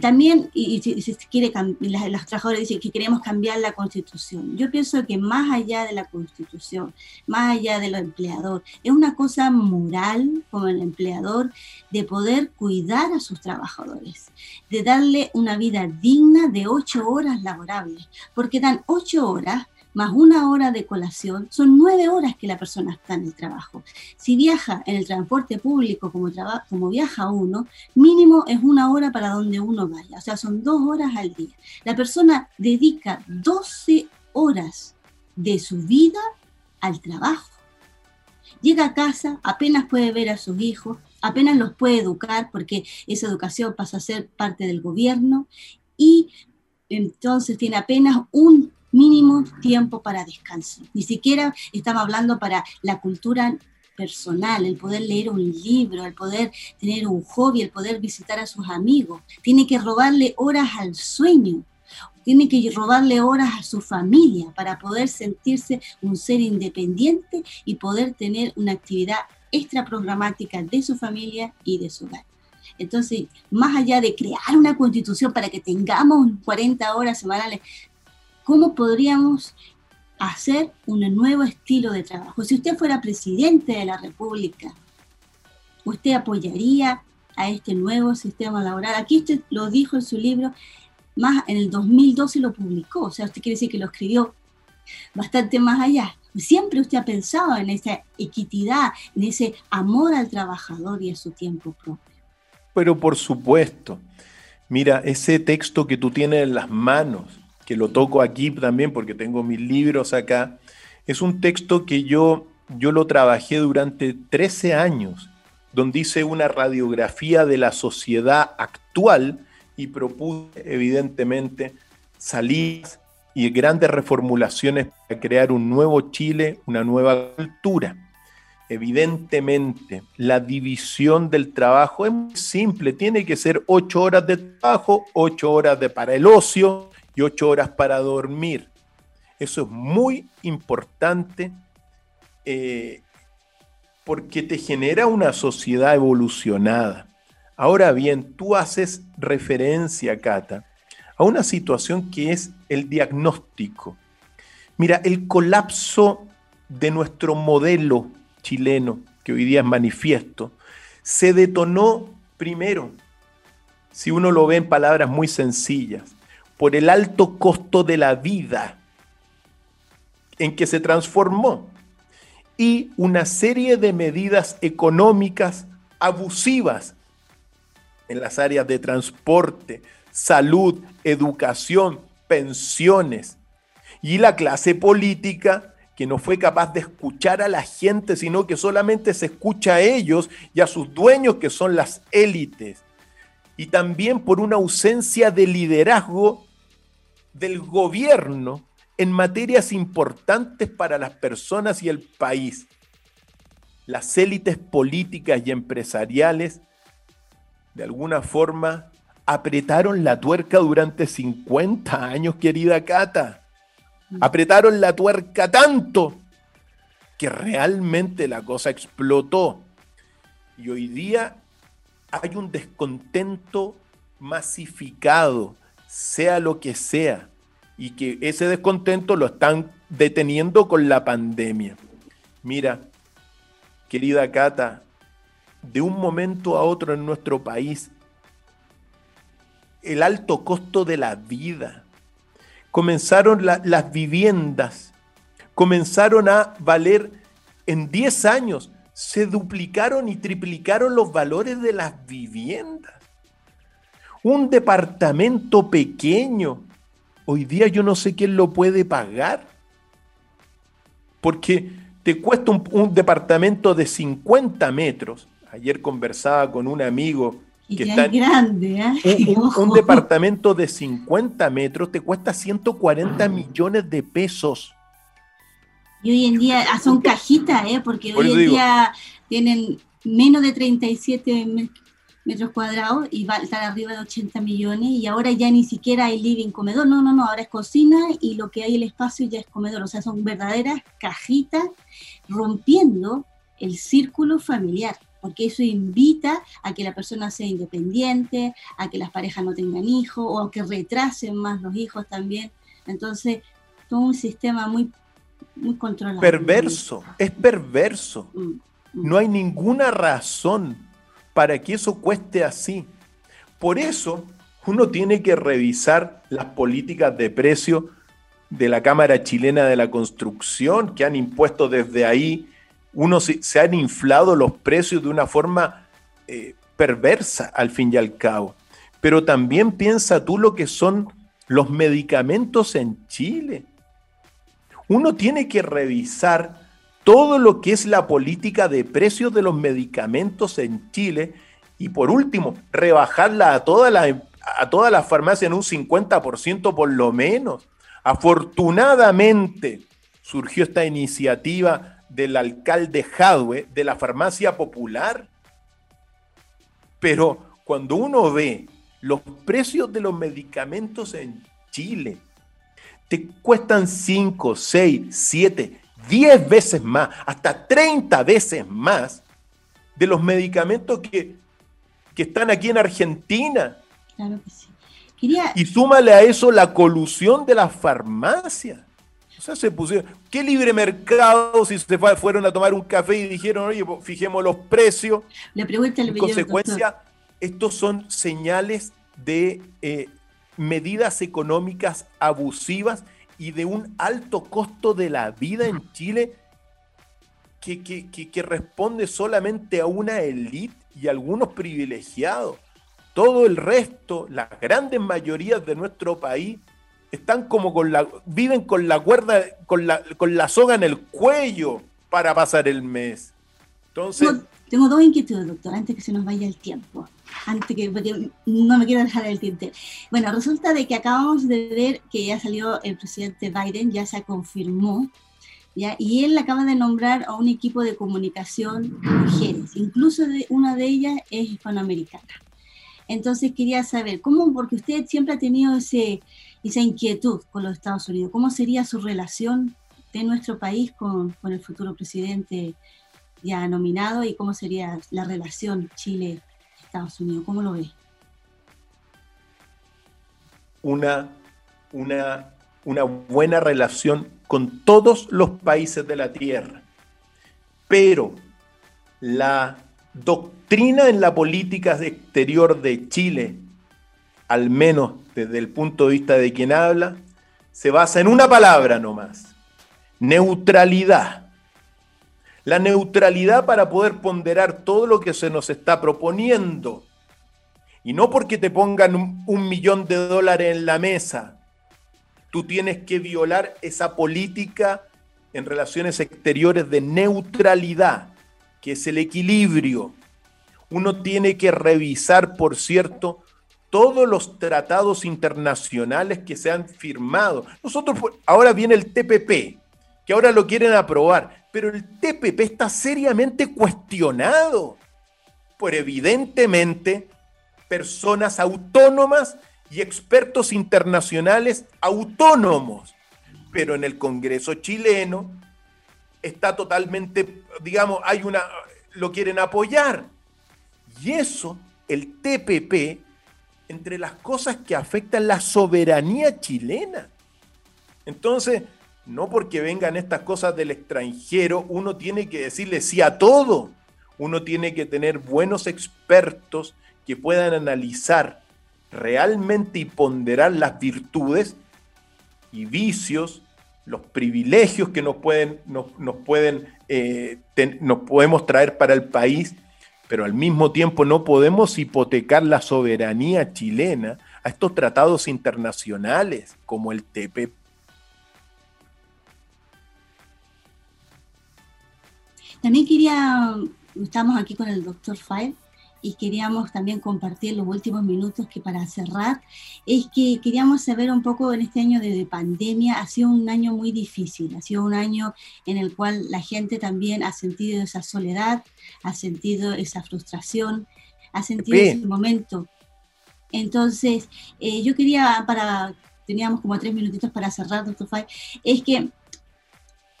También, y, si quiere, los trabajadores dicen que queremos cambiar la constitución. Yo pienso que más allá de la constitución, más allá de lo empleador, es una cosa moral como el empleador de poder cuidar a sus trabajadores, de darle una vida digna de ocho horas laborables, porque dan ocho horas más una hora de colación, son nueve horas que la persona está en el trabajo. Si viaja en el transporte público como, como viaja uno, mínimo es una hora para donde uno vaya, o sea, son dos horas al día. La persona dedica 12 horas de su vida al trabajo. Llega a casa, apenas puede ver a sus hijos, apenas los puede educar porque esa educación pasa a ser parte del gobierno y entonces tiene apenas un mínimo tiempo para descanso. Ni siquiera estamos hablando para la cultura personal, el poder leer un libro, el poder tener un hobby, el poder visitar a sus amigos. Tiene que robarle horas al sueño, tiene que robarle horas a su familia para poder sentirse un ser independiente y poder tener una actividad extra programática de su familia y de su hogar. Entonces, más allá de crear una constitución para que tengamos 40 horas semanales, ¿cómo podríamos hacer un nuevo estilo de trabajo? Si usted fuera presidente de la República, ¿usted apoyaría a este nuevo sistema laboral? Aquí usted lo dijo en su libro, más en el 2012 lo publicó, o sea, usted quiere decir que lo escribió bastante más allá. Siempre usted ha pensado en esa equidad, en ese amor al trabajador y a su tiempo propio. Pero por supuesto, mira, ese texto que tú tienes en las manos, que lo toco aquí también porque tengo mis libros acá, es un texto que yo, yo lo trabajé durante 13 años, donde hice una radiografía de la sociedad actual y propuse evidentemente salidas y grandes reformulaciones para crear un nuevo Chile, una nueva cultura. Evidentemente, la división del trabajo es muy simple. Tiene que ser ocho horas de trabajo, ocho horas de para el ocio y ocho horas para dormir. Eso es muy importante eh, porque te genera una sociedad evolucionada. Ahora bien, tú haces referencia, Cata, a una situación que es el diagnóstico. Mira, el colapso de nuestro modelo chileno, que hoy día es manifiesto, se detonó primero, si uno lo ve en palabras muy sencillas, por el alto costo de la vida en que se transformó y una serie de medidas económicas abusivas en las áreas de transporte, salud, educación, pensiones. Y la clase política que no fue capaz de escuchar a la gente, sino que solamente se escucha a ellos y a sus dueños, que son las élites. Y también por una ausencia de liderazgo del gobierno en materias importantes para las personas y el país. Las élites políticas y empresariales, de alguna forma, apretaron la tuerca durante 50 años, querida Cata Apretaron la tuerca tanto que realmente la cosa explotó. Y hoy día hay un descontento masificado, sea lo que sea, y que ese descontento lo están deteniendo con la pandemia. Mira, querida Cata, de un momento a otro en nuestro país, el alto costo de la vida, comenzaron las viviendas, comenzaron a valer en 10 años, se duplicaron y triplicaron los valores de las viviendas. Un departamento pequeño, hoy día yo no sé quién lo puede pagar, porque te cuesta un, un departamento de 50 metros. Ayer conversaba con un amigo y que está grande, ¿eh? un, departamento de 50 metros te cuesta 140 millones de pesos. Y hoy en día ah, son cajitas, ¿eh? porque hoy en día tienen menos de 37 metros cuadrados y va a estar arriba de 80 millones y ahora ya ni siquiera hay living comedor, no, no, no, ahora es cocina y lo que hay el espacio ya es comedor, o sea, son verdaderas cajitas rompiendo el círculo familiar porque eso invita a que la persona sea independiente, a que las parejas no tengan hijos o a que retrasen más los hijos también. Entonces, todo un sistema muy, muy controlado. Perverso, es perverso. Mm, mm. No hay ninguna razón para que eso cueste así. Por eso, uno tiene que revisar las políticas de precio de la Cámara Chilena de la Construcción que han impuesto desde ahí uno se, han inflado los precios de una forma eh, perversa al fin y al cabo. Pero también piensa tú lo que son los medicamentos en Chile. Uno tiene que revisar todo lo que es la política de precios de los medicamentos en Chile y por último, rebajarla a todas las, a farmacias en un 50% por lo menos. Afortunadamente surgió esta iniciativa del alcalde Jadwe de la farmacia popular. Pero cuando uno ve los precios de los medicamentos en Chile, te cuestan 5, 6, 7, 10 veces más, hasta 30 veces más de los medicamentos que, que están aquí en Argentina. Claro que sí. Y súmale a eso la colusión de las farmacias. O sea, se pusieron. ¿Qué libre mercado si se fueron a tomar un café y dijeron, oye, pues, fijemos los precios? Le pregunta En consecuencia, estos son señales de eh, medidas económicas abusivas y de un alto costo de la vida en Chile que, que responde solamente a una élite y a algunos privilegiados. Todo el resto, las grandes mayorías de nuestro país, están como con la, viven con la cuerda, con la, con la soga en el cuello para pasar el mes. Entonces. tengo dos inquietudes, doctor, antes que se nos vaya el tiempo. Antes que, no me quiero dejar el tintero. Bueno, resulta de que acabamos de ver que ya salió el presidente Biden, ya se confirmó, ¿ya? y él acaba de nombrar a un equipo de comunicación mujeres, incluso de, una de ellas es hispanoamericana. Entonces quería saber, ¿cómo? Porque usted siempre ha tenido ese, esa inquietud con los Estados Unidos. ¿Cómo sería su relación de nuestro país con, con el futuro presidente ya nominado y cómo sería la relación Chile-Estados Unidos? ¿Cómo lo ve? Una, una, una buena relación con todos los países de la Tierra. Pero la doctrina en la política exterior de Chile, al menos desde el punto de vista de quien habla, se basa en una palabra nomás, neutralidad. La neutralidad para poder ponderar todo lo que se nos está proponiendo. Y no porque te pongan un, millón de dólares en la mesa, tú tienes que violar esa política en relaciones exteriores de neutralidad que es el equilibrio. Uno tiene que revisar, por cierto, todos los tratados internacionales que se han firmado. Nosotros, ahora viene el TPP, que ahora lo quieren aprobar, pero el TPP está seriamente cuestionado por evidentemente personas autónomas y expertos internacionales autónomos. Pero en el Congreso chileno está totalmente, digamos, hay una, lo quieren apoyar. Y eso, el TPP, entre las cosas que afectan la soberanía chilena. Entonces, no porque vengan estas cosas del extranjero, uno tiene que decirle sí a todo. Uno tiene que tener buenos expertos que puedan analizar realmente y ponderar las virtudes y vicios los privilegios que nos pueden, nos, eh, podemos traer para el país, pero al mismo tiempo no podemos hipotecar la soberanía chilena a estos tratados internacionales como el TPP. También quería, estamos aquí con el doctor Fael, y queríamos también compartir los últimos minutos que para cerrar es que queríamos saber un poco en este año de, pandemia, ha sido un año muy difícil, ha sido un año en el cual la gente también ha sentido esa soledad, ha sentido esa frustración, ha sentido ese momento. Entonces, eh, yo quería, para, teníamos como tres minutitos para cerrar, doctor Fay, es que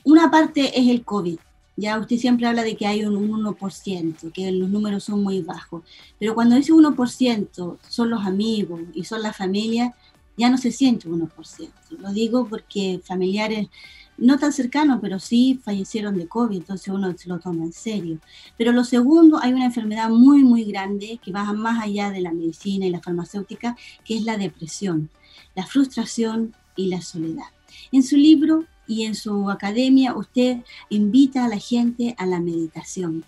una parte es el COVID, ya usted siempre habla de que hay un 1%, que los números son muy bajos, pero cuando ese 1% son los amigos y son la familia, ya no se siente 1%. Lo digo porque familiares no tan cercanos, pero sí fallecieron de COVID, entonces uno se lo toma en serio. Pero lo segundo, hay una enfermedad muy, muy grande que va más allá de la medicina y la farmacéutica, que es la depresión, la frustración y la soledad. En su libro y en su academia usted invita a la gente a la meditación.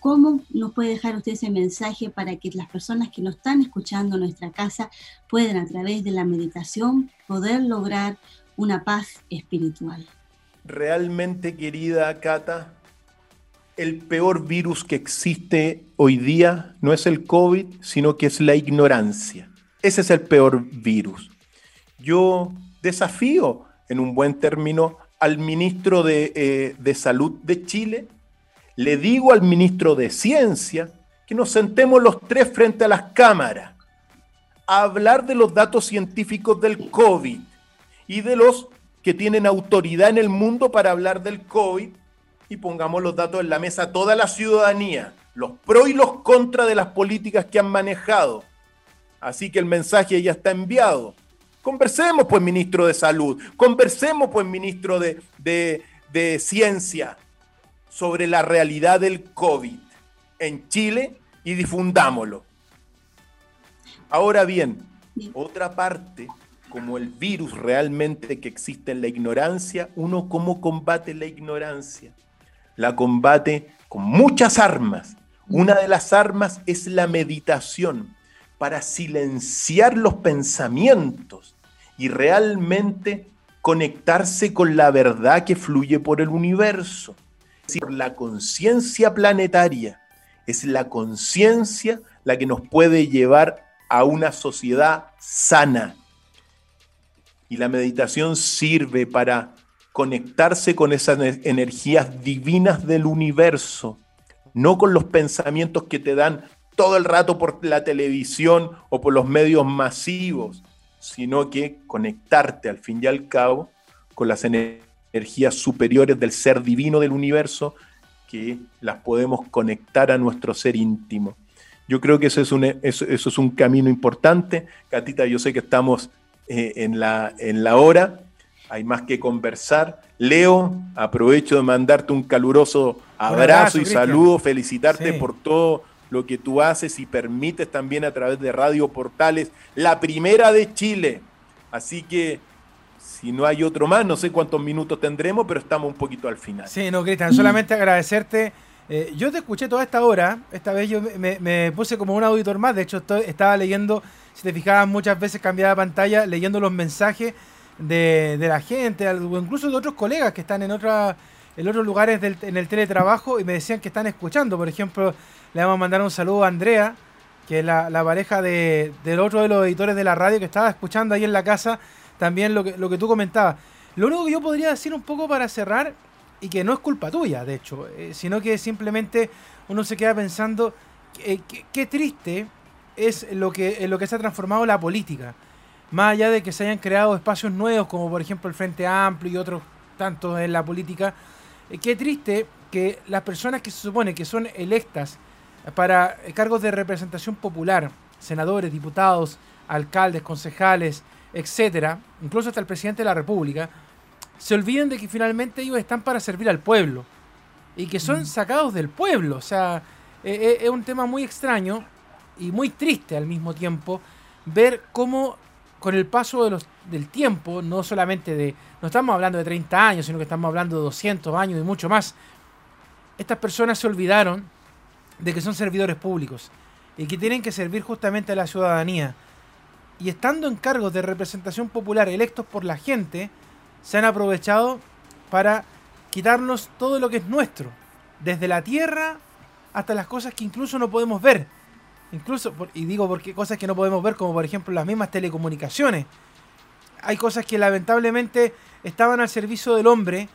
¿Cómo nos puede dejar usted ese mensaje para que las personas que nos están escuchando en nuestra casa puedan a través de la meditación poder lograr una paz espiritual? Realmente, querida Cata, el peor virus que existe hoy día no es el COVID, sino que es la ignorancia. Ese es el peor virus. Yo desafío, en un buen término, al ministro de, eh, de Salud de Chile, le digo al ministro de Ciencia que nos sentemos los tres frente a las cámaras a hablar de los datos científicos del COVID y de los que tienen autoridad en el mundo para hablar del COVID y pongamos los datos en la mesa a toda la ciudadanía, los pros y los contras de las políticas que han manejado. Así que el mensaje ya está enviado. Conversemos, pues, ministro de Salud, conversemos, pues, ministro de, de, de Ciencia, sobre la realidad del COVID en Chile y difundámoslo. Ahora bien, otra parte, como el virus realmente que existe en la ignorancia, uno cómo combate la ignorancia la combate con muchas armas. Una de las armas es la meditación para silenciar los pensamientos y realmente conectarse con la verdad que fluye por el universo. Es decir, la conciencia planetaria es la conciencia la que nos puede llevar a una sociedad sana. Y la meditación sirve para conectarse con esas energías divinas del universo, no con los pensamientos que te dan todo el rato por la televisión o por los medios masivos, sino que conectarte al fin y al cabo con las energías superiores del ser divino del universo que las podemos conectar a nuestro ser íntimo. Yo creo que eso es un, eso, es un camino importante. Catita, yo sé que estamos eh, en, la, en la hora, hay más que conversar. Leo, aprovecho de mandarte un caluroso abrazo, y saludo, felicitarte por todo lo que tú haces y permites también a través de Radio Portales, la primera de Chile. Así que si no hay otro más, no sé cuántos minutos tendremos, pero estamos un poquito al final. Sí, no, Cristian, solamente agradecerte. Eh, yo te escuché toda esta hora, esta vez yo me, puse como un auditor más, de hecho estaba leyendo, si te fijabas muchas veces cambiaba pantalla, leyendo los mensajes de, la gente, o incluso de otros colegas que están en, otra, en otros lugares del, en el teletrabajo y me decían que están escuchando. Por ejemplo, le vamos a mandar un saludo a Andrea, que es la, pareja de, del otro de los editores de la radio que estaba escuchando ahí en la casa también lo que, lo que tú comentabas. Lo único que yo podría decir un poco para cerrar, y que no es culpa tuya, de hecho, eh, sino que simplemente uno se queda pensando eh, qué triste es lo que, lo que se ha transformado la política más allá de que se hayan creado espacios nuevos, como por ejemplo el Frente Amplio y otros tantos en la política, eh, qué triste que las personas que se supone que son electas para cargos de representación popular, senadores, diputados, alcaldes, concejales, etcétera, incluso hasta el presidente de la República, se olviden de que finalmente ellos están para servir al pueblo y que son mm. sacados del pueblo. O sea, eh, eh, es un tema muy extraño y muy triste al mismo tiempo ver cómo con el paso de los, del tiempo, no solamente de, no estamos hablando de 30 años, sino que estamos hablando de 200 años y mucho más, estas personas se olvidaron de que son servidores públicos y que tienen que servir justamente a la ciudadanía. Y estando en cargos de representación popular electos por la gente, se han aprovechado para quitarnos todo lo que es nuestro, desde la tierra hasta las cosas que incluso no podemos ver Incluso, y digo porque cosas que no podemos ver, como por ejemplo las mismas telecomunicaciones. Hay cosas que lamentablemente estaban al servicio del hombre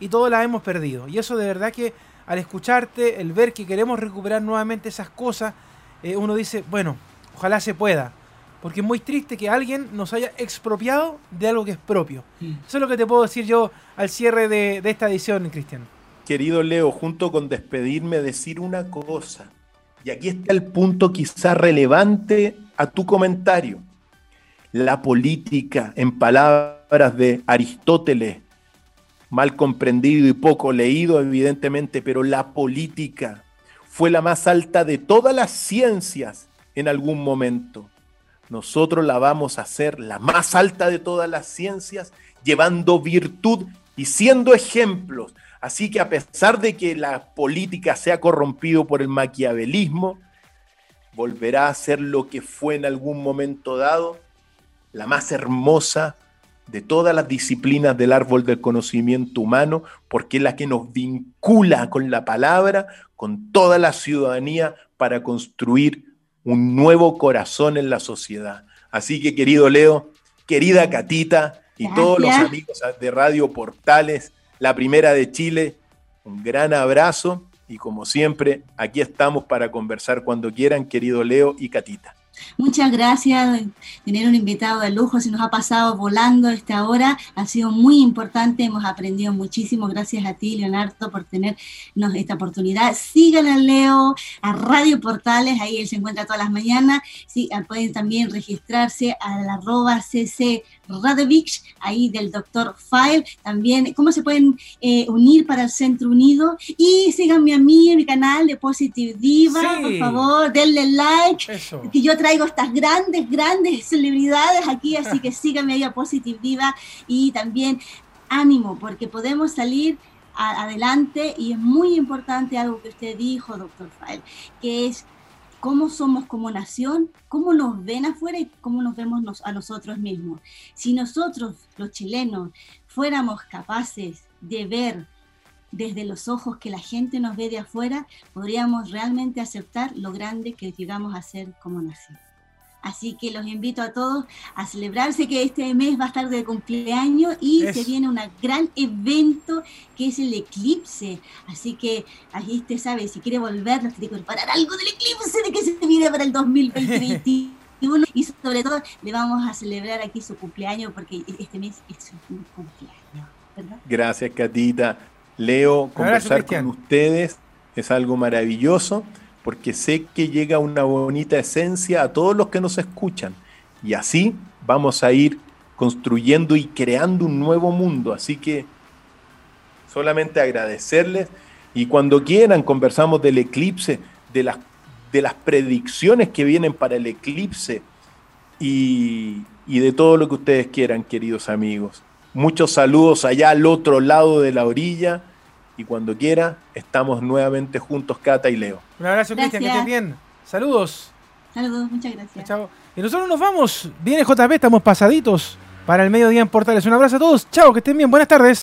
y todas las hemos perdido. Y eso de verdad que al escucharte, el ver que queremos recuperar nuevamente esas cosas, eh, uno dice, bueno, ojalá se pueda. Porque es muy triste que alguien nos haya expropiado de algo que es propio. Mm. Eso es lo que te puedo decir yo al cierre de, de esta edición, Cristian. Querido Leo, junto con despedirme, decir una cosa. Y aquí está el punto quizá relevante a tu comentario. La política, en palabras de Aristóteles, mal comprendido y poco leído evidentemente, pero la política fue la más alta de todas las ciencias en algún momento. Nosotros la vamos a hacer la más alta de todas las ciencias, llevando virtud y siendo ejemplos Así que a pesar de que la política se ha corrompido por el maquiavelismo, volverá a ser lo que fue en algún momento dado, la más hermosa de todas las disciplinas del árbol del conocimiento humano, porque es la que nos vincula con la palabra, con toda la ciudadanía, para construir un nuevo corazón en la sociedad. Así que querido Leo, querida Catita y todos los amigos de Radio Portales, la primera de Chile, un gran abrazo y como siempre, aquí estamos para conversar cuando quieran, querido Leo y Catita. Muchas gracias, tener un invitado de lujo, se nos ha pasado volando esta hora, ha sido muy importante, hemos aprendido muchísimo, gracias a ti Leonardo por tenernos esta oportunidad. Sigan a Leo, a Radio Portales, ahí él se encuentra todas las mañanas, sí, pueden también registrarse al arroba cc Radovich, ahí del doctor File, también cómo se pueden eh, unir para el Centro Unido y síganme a mí en mi canal de Positive Diva, por favor, denle like, que yo traigo estas grandes, grandes celebridades aquí, así que síganme ahí a Positive Diva. Y también ánimo, porque podemos salir adelante y es muy importante algo que usted dijo, doctor File, que es cómo somos como nación, cómo nos ven afuera y cómo nos vemos a nosotros mismos. Si nosotros, los chilenos, fuéramos capaces de ver desde los ojos que la gente nos ve de afuera, podríamos realmente aceptar lo grande que llegamos a ser como nación. Así que los invito a todos a celebrarse que este mes va a estar de cumpleaños y se viene un gran evento que es el eclipse. Así que ahí usted sabe, si quiere volver, nos tiene que preparar algo del eclipse de que se viene para el 2020 y sobre todo le vamos a celebrar aquí su cumpleaños porque este mes es su cumpleaños. Gracias, Catita. Leo, conversar con ustedes es algo maravilloso porque sé que llega una bonita esencia a todos los que nos escuchan. Y así vamos a ir construyendo y creando un nuevo mundo. Así que solamente agradecerles y cuando quieran conversamos del eclipse, de las, de las predicciones que vienen para el eclipse y, y de todo lo que ustedes quieran, queridos amigos. Muchos saludos allá al otro lado de la orilla y cuando quiera estamos nuevamente juntos, Cata y Leo. Un abrazo, Cristian, que estés bien. Saludos. Saludos, muchas gracias. Chao. Y nosotros nos vamos. Viene JP, estamos pasaditos para el mediodía en Portales. Un abrazo a todos. Chao, que estén bien. Buenas tardes.